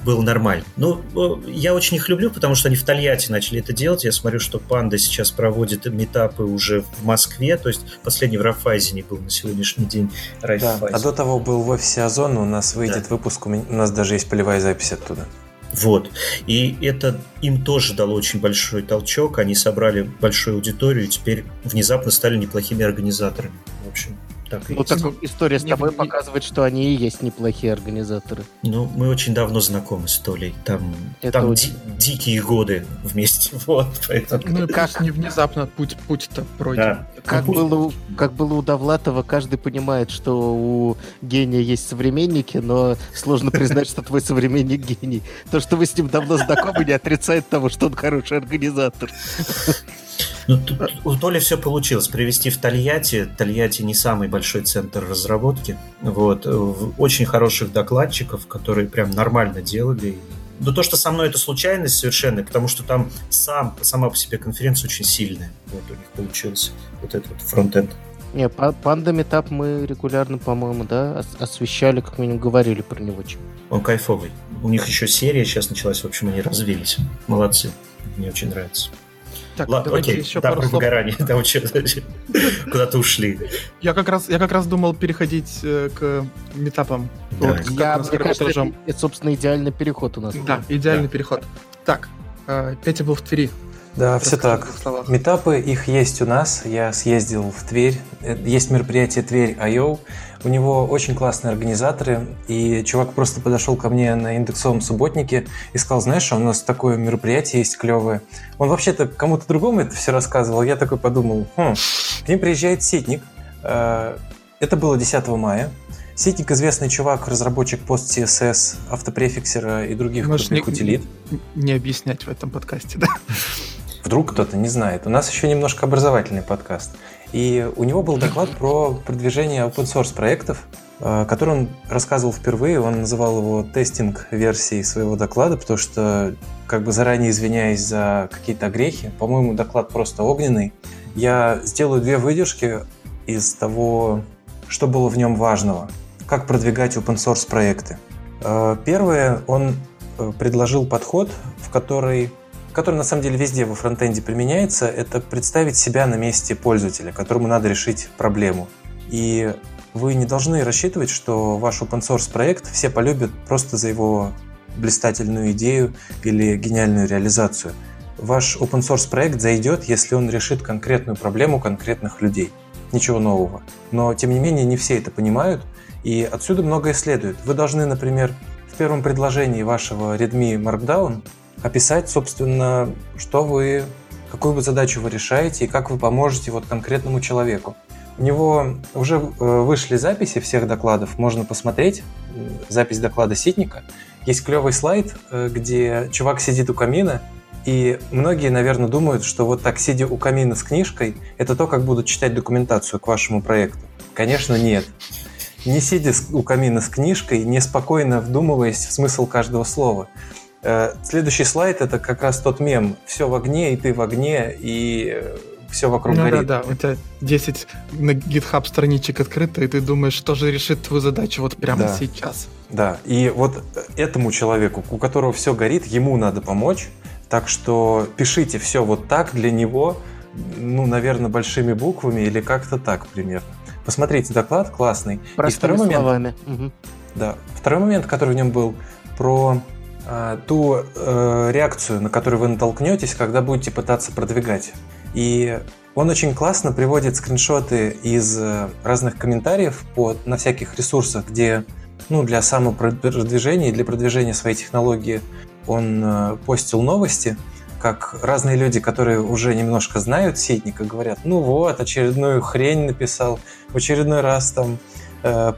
Было нормально. Ну, я очень их люблю, потому что они в Тольятти начали это делать. Я смотрю, что Панда сейчас проводит метапы уже в в Москве, то есть последний в Рафайзене был на сегодняшний день Райфайзен. Да, а до того был в офисе Озона, у нас выйдет да. выпуск, у нас даже есть полевая запись оттуда. Вот. И это им тоже дало очень большой толчок. Они собрали большую аудиторию и теперь внезапно стали неплохими организаторами. В общем, так ну, так история с тобой не, показывает, что они и есть неплохие организаторы. Ну, мы очень давно знакомы с Толей. Там, там очень... ди- дикие годы вместе. Вот, поэтому... Ну, как не внезапно путь, путь-то пройден. Да. Как, было, как было у Довлатова, каждый понимает, что у гения есть современники, но сложно признать, что твой современник гений. То, что вы с ним давно знакомы, не отрицает того, что он хороший организатор. Ну, у Толи все получилось. Привести в Тольятти. Тольятти не самый большой центр разработки. Вот. Очень хороших докладчиков, которые прям нормально делали. Но то, что со мной это случайность совершенно, потому что там сам, сама по себе конференция очень сильная. Вот у них получился вот этот вот фронтенд. Не, Панда Метап мы регулярно, по-моему, да, освещали, как минимум говорили про него. Он кайфовый. У них еще серия сейчас началась, в общем, они развились. Молодцы. Мне очень нравится. Так, Ладно, окей, еще да, пару про выгорание, там куда-то ушли. Я как, раз, я как раз думал переходить э, к метапам. Да. Вот, я, мне кажется, это, это, собственно, идеальный переход у нас. Да, идеальный да. переход. Так, э, Петя был в Твери. Да, все так. Метапы, их есть у нас. Я съездил в Тверь. Э, есть мероприятие Тверь I.O. У него очень классные организаторы, и чувак просто подошел ко мне на индексовом субботнике и сказал, знаешь, у нас такое мероприятие есть клевое. Он вообще-то кому-то другому это все рассказывал. Я такой подумал, хм, к ним приезжает Ситник. Э, это было 10 мая. Ситник известный чувак, разработчик пост CSS, автопрефиксера и других Может, крутых не, утилит. Не объяснять в этом подкасте, да? Вдруг кто-то не знает. У нас еще немножко образовательный подкаст. И у него был доклад про продвижение open source проектов, э, который он рассказывал впервые. Он называл его тестинг версией своего доклада, потому что, как бы заранее извиняясь за какие-то грехи, по-моему, доклад просто огненный. Я сделаю две выдержки из того, что было в нем важного. Как продвигать open source проекты. Э, первое, он э, предложил подход, в который который на самом деле везде во фронтенде применяется, это представить себя на месте пользователя, которому надо решить проблему. И вы не должны рассчитывать, что ваш open source проект все полюбят просто за его блистательную идею или гениальную реализацию. Ваш open source проект зайдет, если он решит конкретную проблему конкретных людей. Ничего нового. Но, тем не менее, не все это понимают, и отсюда многое следует. Вы должны, например, в первом предложении вашего Redmi Markdown описать, собственно, что вы, какую вы задачу вы решаете и как вы поможете вот конкретному человеку. У него уже э, вышли записи всех докладов, можно посмотреть, запись доклада Ситника. Есть клевый слайд, э, где чувак сидит у камина, и многие, наверное, думают, что вот так сидя у камина с книжкой, это то, как будут читать документацию к вашему проекту. Конечно, нет. Не сидя у камина с книжкой, не спокойно вдумываясь в смысл каждого слова. Э, следующий слайд это как раз тот мем. Все в огне, и ты в огне, и э, все вокруг ну, горит. Да, да, у тебя 10 на GitHub страничек открыто, и ты думаешь, что же решит твою задачу вот прямо Да. сейчас. Да, и вот этому человеку, у которого все горит, ему надо помочь. Так что пишите все вот так для него, ну, наверное, большими буквами или как-то так примерно. Посмотрите доклад, классный. Простыми второй момент. словами. Мгм. Да. Второй момент, который в нем был, про ту э, реакцию, на которую вы натолкнетесь, когда будете пытаться продвигать. И он очень классно приводит скриншоты из э, разных комментариев по, на всяких ресурсах, где ну, для самопродвижения и для продвижения своей технологии он э, постил новости, как разные люди, которые уже немножко знают сетника, говорят, ну вот, очередную хрень написал, в очередной раз там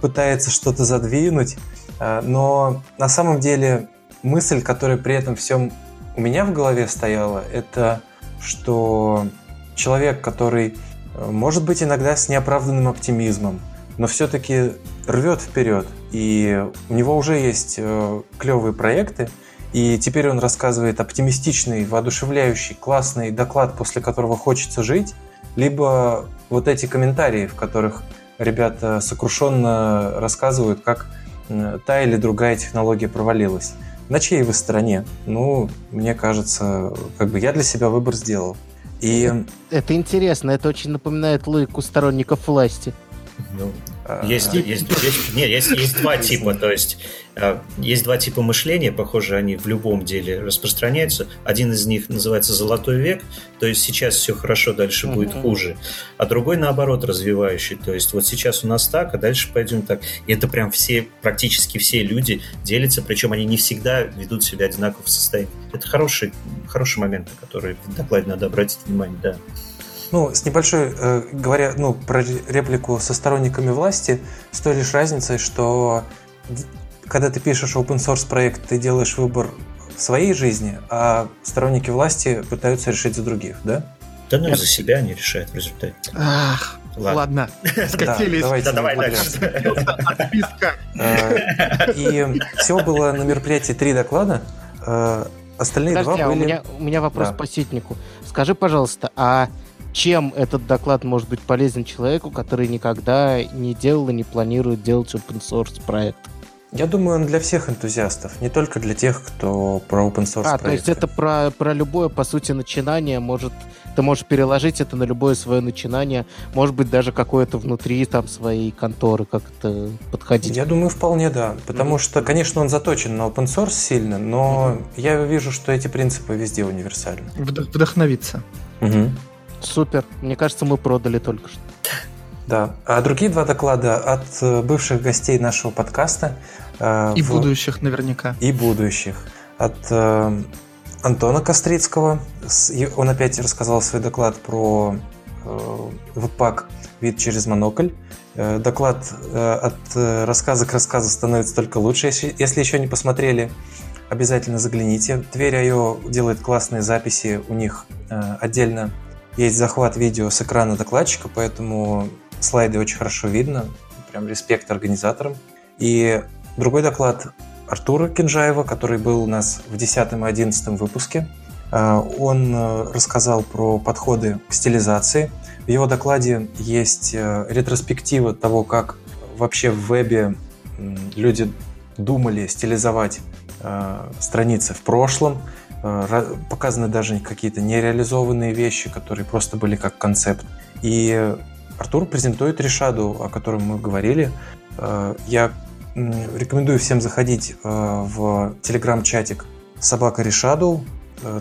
пытается что-то задвинуть, Э, но на самом деле мысль, которая при этом всем у меня в голове стояла, это что человек, который э, может быть иногда с неоправданным оптимизмом, но все-таки рвет вперед, и у него уже есть э, клевые проекты, и теперь он рассказывает оптимистичный, воодушевляющий, классный доклад, после которого хочется жить, либо вот эти комментарии, в которых ребята сокрушенно рассказывают, как э, та или другая технология провалилась. На чьей вы стороне? Ну, мне кажется, как бы я для себя выбор сделал. И Это интересно, это очень напоминает логику сторонников власти. Ну, э, Есть, есть, есть, не, есть, есть два типа, то есть э, есть два типа мышления, похоже, они в любом деле распространяются. Один из них называется «золотой век», то есть сейчас все хорошо, дальше будет хуже. А другой, наоборот, развивающий, то есть вот сейчас у нас так, а дальше пойдем так. И это прям все, практически все люди делятся, причем они не всегда ведут себя одинаково в состоянии. Это хороший, хороший момент, на который в докладе надо обратить внимание, да. Ну, с небольшой, э, говоря, ну, про реплику со сторонниками власти, с той лишь разницей, что когда ты пишешь open source проект, ты делаешь выбор в своей жизни, а сторонники власти пытаются решить за других, да? Да ну за себя они решают в результате. Ах, ладно, скатились. давайте Да давай дальше. Отписка. Э, И всего было на мероприятии три доклада. э, Остальные Подожди, два а у были... меня, у меня вопрос Да. по ситнику. Скажи, пожалуйста, а чем этот доклад может быть полезен человеку, который никогда не делал и не планирует делать open source проект? Я думаю, он для всех энтузиастов, не только для тех, кто про open source А, то есть проекты. это про, про любое, по сути, начинание. Может, ты можешь переложить это на любое свое начинание. Может быть, даже какое-то внутри там своей конторы как-то подходить. Я думаю, вполне да. Потому Мгм. что, конечно, он заточен на open source сильно, но я вижу, что эти принципы везде универсальны. Вд- Вдохновиться. Супер. Мне кажется, мы продали только что. Да. А другие два доклада от э, бывших гостей нашего подкаста э, И в- будущих наверняка. и будущих. От э, Антона Кострицкого. Он опять рассказал свой доклад про веб-пак «Вид через монокль». Доклад от рассказа к рассказу становится только лучше. Если, еще не посмотрели, обязательно загляните. Тверь IO делает классные записи. У них отдельно есть захват видео с экрана докладчика, поэтому слайды очень хорошо видно. Прям респект организаторам. И другой доклад Артура Кинжаева, который был у нас в 10 и 11 выпуске. А, Он э, рассказал про подходы к стилизации. В его докладе есть э, ретроспектива того, как вообще в вебе люди думали стилизовать э, страницы в прошлом. Э, Показаны даже какие-то нереализованные вещи, которые просто были как концепт. И Артур презентует решаду, о котором мы говорили. Э, Я рекомендую всем заходить э, в телеграм-чатик Собака Решаду.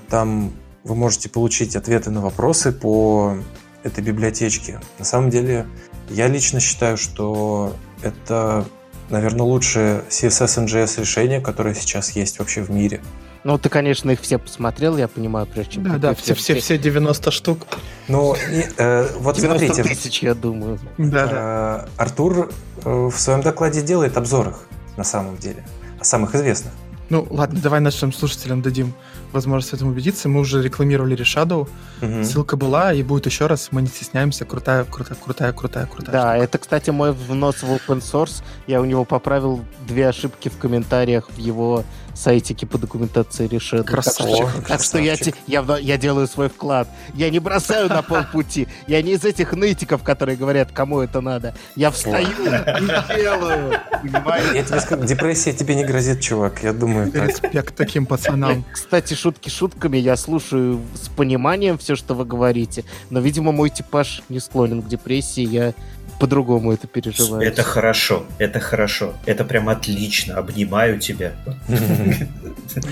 Там вы можете получить ответы на вопросы по этой библиотечке. На самом деле, я лично считаю, что это, наверное, лучшее CSS NGS решение, которое сейчас есть вообще в мире. Ну, ты, конечно, их все посмотрел, я понимаю, прежде чем... Да, да, все, все, все 90 штук. Но и, э, вот 90 смотрите, тысяч, я думаю. Да, да. э, Артур э, в своем докладе делает обзор их, на самом деле, о самых известных. Ну, ладно, давай нашим слушателям дадим возможность в этом убедиться. Мы уже рекламировали Решаду. Мгм. Ссылка была, и будет еще раз. Мы не стесняемся. Крутая, крутая, крутая, крутая, крутая. Да, штука. это, кстати, мой внос в open source. Я у него поправил две ошибки в комментариях в его сайтики по документации решены. Красавчик. Так что, так что я, я, я делаю свой вклад. Я не бросаю на полпути. Я не из этих нытиков, которые говорят, кому это надо. Я встаю и делаю. Понимаете? Я тебе скажу, депрессия тебе не грозит, чувак. Я думаю, так. Респект таким пацанам. Кстати, шутки шутками, я слушаю с пониманием все, что вы говорите, но, видимо, мой типаж не склонен к депрессии, я по-другому это переживаю. Это хорошо, это хорошо. Это прям отлично. Обнимаю тебя.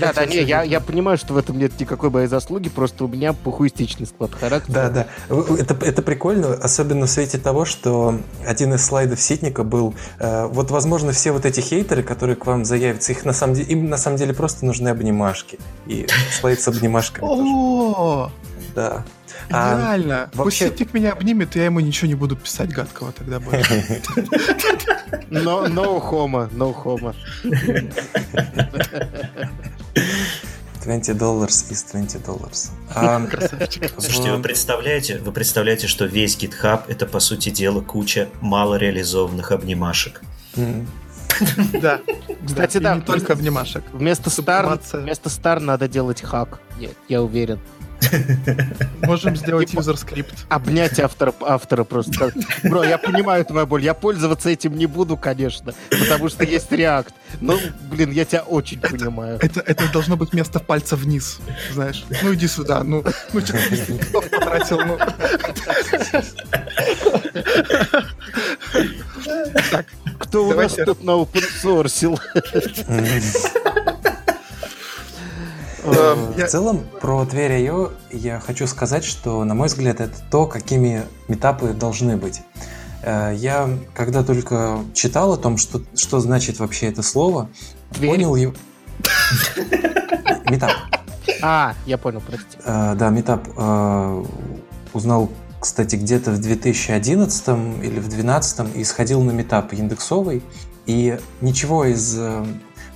Да, да, не, я, я понимаю, что в этом нет никакой моей заслуги, просто у меня похуистичный склад характера. Да, да. Это, это прикольно, особенно в свете того, что один из слайдов Ситника был, э, вот, возможно, все вот эти хейтеры, которые к вам заявятся, их на самом деле, им на самом деле просто нужны обнимашки. И слайд с обнимашками тоже. О, Да. А, реально. Пусть вообще- Ситник меня обнимет, я ему ничего не буду писать гадкого тогда больше. Но no homo, no homo. 20 dollars is 20 dollars. А, Красавчик. Слушайте, вы представляете, вы представляете, что весь GitHub это по сути дела куча малореализованных обнимашек. Да. Кстати, да, не только обнимашек. Вместо star, вместо star надо делать hug, я, я уверен. Можем сделать Типа- user script. Обнять автора, автора просто. Бро, я понимаю твою боль, я пользоваться этим не буду, конечно, потому что есть React. Но, блин, я тебя очень понимаю. Это, это должно быть место пальца вниз, знаешь. Ну иди сюда, ну, ну что ты потратил, ну. Так, Кто у нас Давайте. тут на open source? Эм, В целом, про Тверь.io я хочу сказать, что, на мой взгляд, это то, какими метапы должны быть. Э, Я, когда только читал о том, что, что значит вообще это слово, Тверь? понял его... Метап. А, я понял, прости. Э, Да, метап э, узнал, кстати, где-то в 2011 или в 2012 и сходил на метап индексовый, и ничего из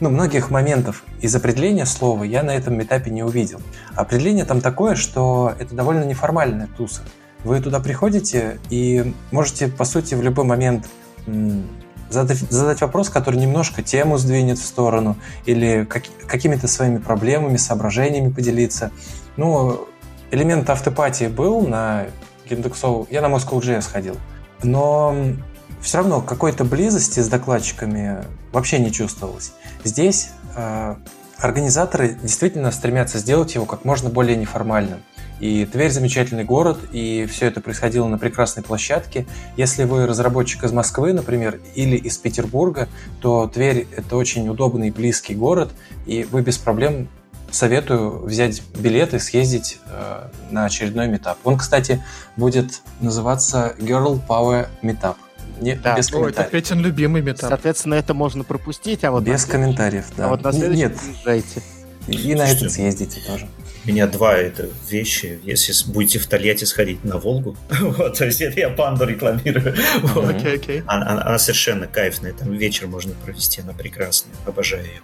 ну, многих моментов из определения слова я на этом этапе не увидел. Определение там такое, что это довольно неформальная туса. Вы туда приходите и можете, по сути, в любой момент задать, задать вопрос, который немножко тему сдвинет в сторону или как- какими-то своими проблемами, соображениями поделиться. Ну, элемент автопатии был на индексов. Я на Moscow.js ходил. Но все равно какой-то близости с докладчиками вообще не чувствовалось. Здесь э, организаторы действительно стремятся сделать его как можно более неформальным. И Тверь замечательный город, и все это происходило на прекрасной площадке. Если вы разработчик из Москвы, например, или из Петербурга, то Тверь это очень удобный и близкий город, и вы без проблем советую взять билет и съездить э, на очередной метап. Он, кстати, будет называться Girl Power Meetup. Не, Да. без Ой, это комментариев. Петин любимый метап. Соответственно, это можно пропустить, а вот без на, комментариев, да. а вот на следующий Нет, приезжайте. и на этот съездите тоже. У меня два это вещи. Если будете в Тольятти сходить на Волгу, вот, то есть это я панду рекламирую. Вот. Окей, окей. Она, она- она совершенно кайфная, там вечер можно провести, она прекрасная, обожаю ее.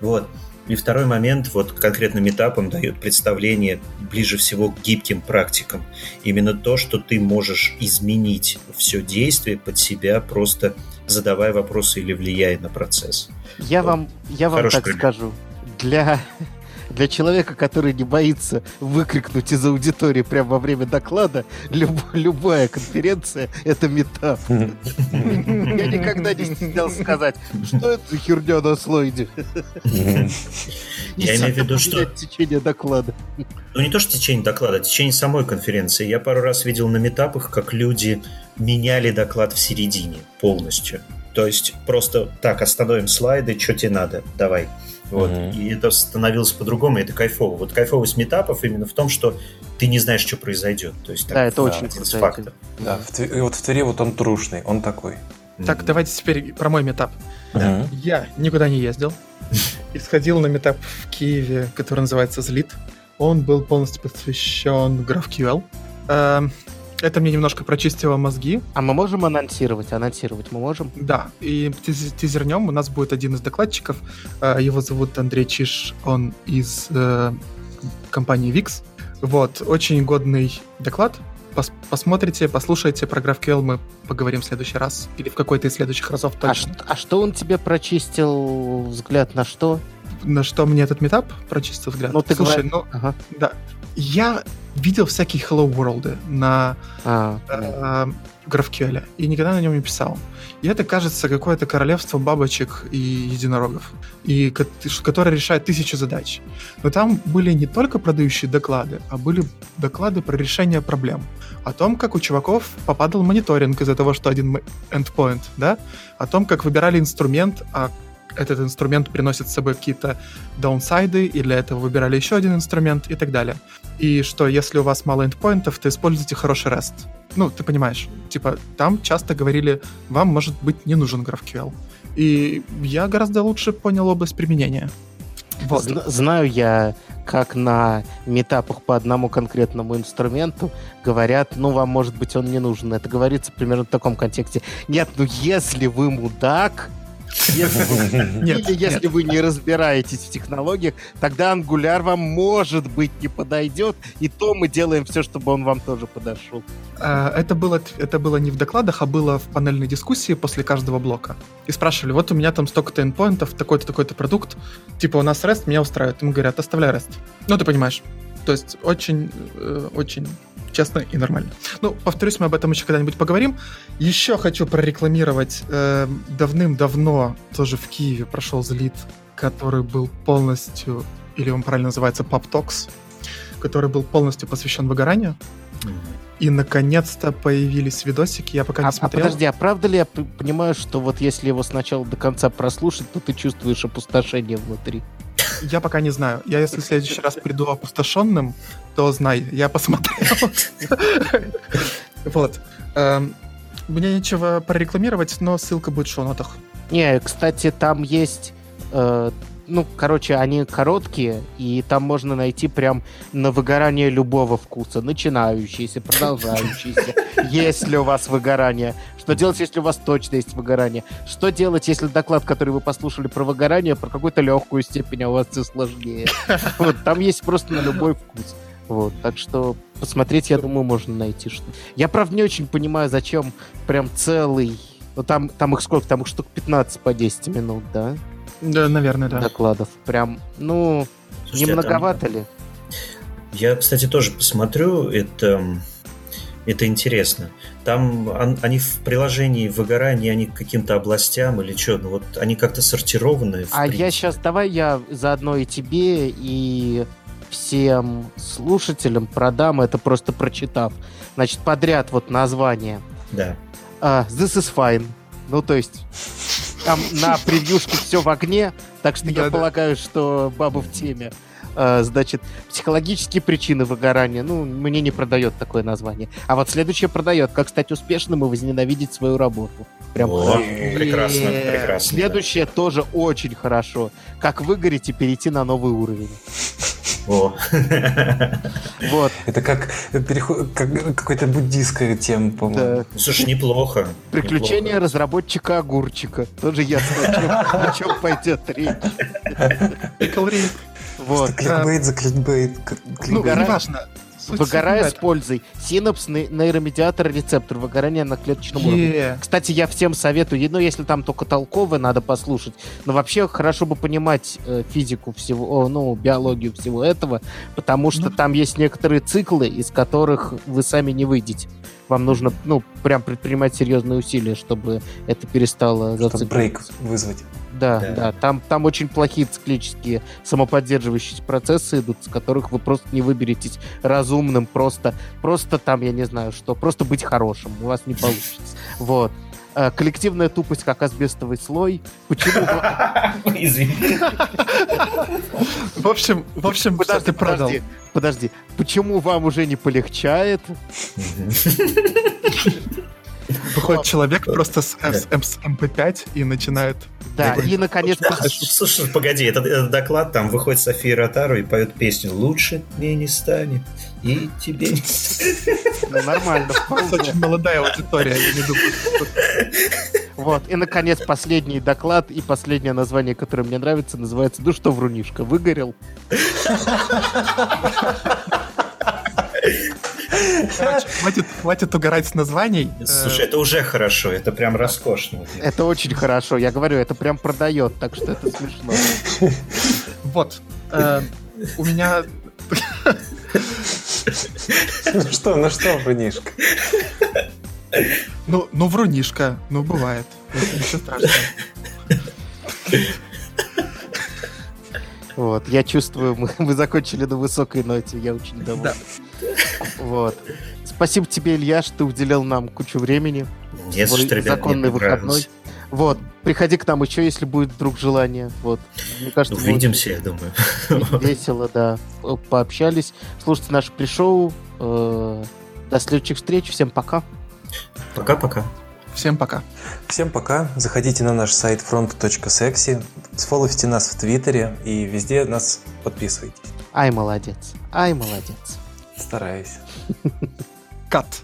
Вот. И второй момент, вот конкретно метапом дает представление ближе всего к гибким практикам. Именно то, что ты можешь изменить все действие под себя, просто задавая вопросы или влияя на процесс. Я вам, я вам Хороший так пример. скажу. Для, для человека, который не боится выкрикнуть из аудитории прямо во время доклада, люб- любая конференция — это метап. Я никогда не стеснялся сказать, что это за херня на слайде. Я имею в виду, что- течение доклада. Ну, не то, что течение доклада, а течение самой конференции. Я пару раз видел на метапах, как люди меняли доклад в середине полностью. То есть просто так, остановим слайды, что тебе надо, давай. Вот. Мгм. И это становилось по-другому, и это кайфово. Вот кайфовость метапов именно в том, что ты не знаешь, что произойдет. То есть, Да, это так, очень один из фактов. Да, в Тв- и вот в Твери вот он трушный, он такой. Так, давайте теперь про мой метап. Мгм. Я никуда не ездил. И сходил на метап в Киеве, который называется «Злит». Он был полностью посвящен GraphQL. Это мне немножко прочистило мозги. А мы можем анонсировать? Анонсировать мы можем? Да, и тиз- тизернем у нас будет один из докладчиков. Э, Его зовут Андрей Чиш, он из э, компании VIX. Вот, очень годный доклад. Пос- посмотрите, послушайте про GraphQL, мы поговорим в следующий раз. Или в какой-то из следующих разов А, точно. ш- а что он тебе прочистил взгляд на что? на что мне этот метап про чистый взгляд? Ну, ты Слушай, говор- ну, Ага. да. Я видел всякие Hello World на А, э, GraphQL и никогда на нем не писал. И это кажется какое-то королевство бабочек и единорогов, и ко- которое решает тысячу задач. Но там были не только продающие доклады, а были доклады про решение проблем. О том, как у чуваков попадал мониторинг из-за того, что один endpoint, да? О том, как выбирали инструмент, а этот инструмент приносит с собой какие-то даунсайды, и для этого выбирали еще один инструмент и так далее. И что если у вас мало эндпоинтов, то используйте хороший REST. Ну, ты понимаешь, типа, там часто говорили, вам, может быть, не нужен GraphQL. И я гораздо лучше понял область применения. Вот. Зна- Знаю я, как на метапах по одному конкретному инструменту говорят, ну, вам, может быть, он не нужен. Это говорится примерно в таком контексте. Нет, ну, если вы мудак, или если вы не разбираетесь в технологиях, тогда ангуляр вам, может быть, не подойдет, и то мы делаем все, чтобы он вам тоже подошел. А, Это было, это было не в докладах, а было в панельной дискуссии после каждого блока. И спрашивали, вот у меня там столько-то endpointов, такой-то, такой-то продукт. Типа у нас REST, меня устраивает. Ему говорят, оставляй REST. Ну, ты понимаешь. То есть очень, э, очень честно и нормально. Ну, повторюсь, мы об этом еще когда-нибудь поговорим. Еще хочу прорекламировать. э, давным-давно тоже в Киеве прошел злит, который был полностью, или он правильно называется, Pub Talks, который был полностью посвящен выгоранию. И наконец-то появились видосики, я пока А, не а смотрел. подожди, а правда ли я понимаю, что вот если его сначала до конца прослушать, то ты чувствуешь опустошение внутри? Я пока не знаю. Я если в следующий раз приду опустошенным, то знай, я посмотрел. Вот. Эм, Мне нечего прорекламировать, но ссылка будет в шоу-нотах. Не, кстати, там есть... э, ну, короче, они короткие, и там можно найти прям на выгорание любого вкуса. Начинающиеся, продолжающиеся. Есть ли у вас выгорание? Что делать, если у вас точно есть выгорание? Что делать, если доклад, который вы послушали про выгорание, про какую-то легкую степень, а у вас все сложнее? Вот, там есть просто на любой вкус. Вот, так что посмотреть, я думаю, можно найти что. Я, правда, не очень понимаю, зачем прям целый... Ну, там, там их сколько? Там их штук 15 по 10 минут, да? Да, наверное, да. Докладов. Прям, ну, Слушайте, не а там- многовато ли? Я, кстати, тоже посмотрю. Это, это интересно. Там он- они в приложении выгорания, они к каким-то областям или что? Ну вот они как-то сортированы. А я принципе. сейчас, давай я заодно и тебе, и всем слушателям продам это просто прочитав. Значит, подряд вот название. Да. А, This is fine. Ну, то есть, там на превьюшке все в огне, так что я полагаю, что баба в теме. А, значит, психологические причины выгорания. Ну, мне не продает такое название. А вот следующее продает. Как стать успешным и возненавидеть свою работу. Прям О, прекрасно, прекрасно, Следующее тоже очень хорошо. Как выгореть и перейти на новый уровень. О. Вот. Это как, переход, как какой-то буддийская тема, по-моему. Да. Слушай, неплохо. Приключения неплохо. разработчика огурчика. Тоже ясно, о чем, о чем пойдет речь. Кликл-рейд. Вот. Кликбейт за кликбейт. Ну. Выгорай- неважно. Суть- Выгорая с пользой. Синапс, ней- нейромедиатор, рецептор. Выгорание на клеточном этом. уровне. Кстати, я всем советую, ну, если там только толковое, надо послушать. Но вообще хорошо бы понимать э, физику всего, о, ну, биологию всего этого, потому что Ну. там есть некоторые циклы, из которых вы сами не выйдете. Вам нужно, ну, прям предпринимать серьезные усилия, чтобы это перестало Чтобы брейк вызвать. Да, Да. да, Там, там очень плохие циклические самоподдерживающиеся процессы идут, с которых вы просто не выберетесь разумным, просто, просто там, я не знаю что, просто быть хорошим. У вас не получится. Вот. Э, Коллективная тупость, как асбестовый слой. Почему Извини. В общем, в общем, что Подожди, ты продал. подожди, подожди. Почему вам уже не полегчает? Выходит человек просто с, с- с MP5 и начинает... Да, и, наконец, Слушай, погоди, этот, доклад, там выходит София Ротару и поет песню «Лучше мне не станет, и тебе не станет». ну, нормально. Очень молодая аудитория, я не думаю. Вот. И, наконец, последний доклад и последнее название, которое мне нравится, называется «Ну что, врунишка, выгорел?» Короче, хватит, хватит угорать с названий. Слушай, это уже хорошо, это прям роскошно. Это очень хорошо. Я говорю, это прям продает, так что это смешно. Вот. э, У меня... Ну что, ну что, врунишка? Ну, ну, врунишка. Ну, бывает. Ничего страшного. Вот, я чувствую, мы, мы закончили на высокой ноте, я очень доволен. Вот. Спасибо тебе, Илья, что ты уделил нам кучу времени. Не за что, ребят, законный мне выходной. Вот, приходи к нам еще, если будет вдруг желание. Вот. Мне кажется, Увидимся, я думаю. весело, да, пообщались. Слушайте наше пришоу. Э, До следующих встреч. Всем пока. Пока-пока. Всем пока. Всем пока. Заходите на наш сайт front.sexy, сфоловьте нас в Твиттере и везде нас подписывайтесь. Ай, молодец. Ай, молодец. Стараюсь. Кат.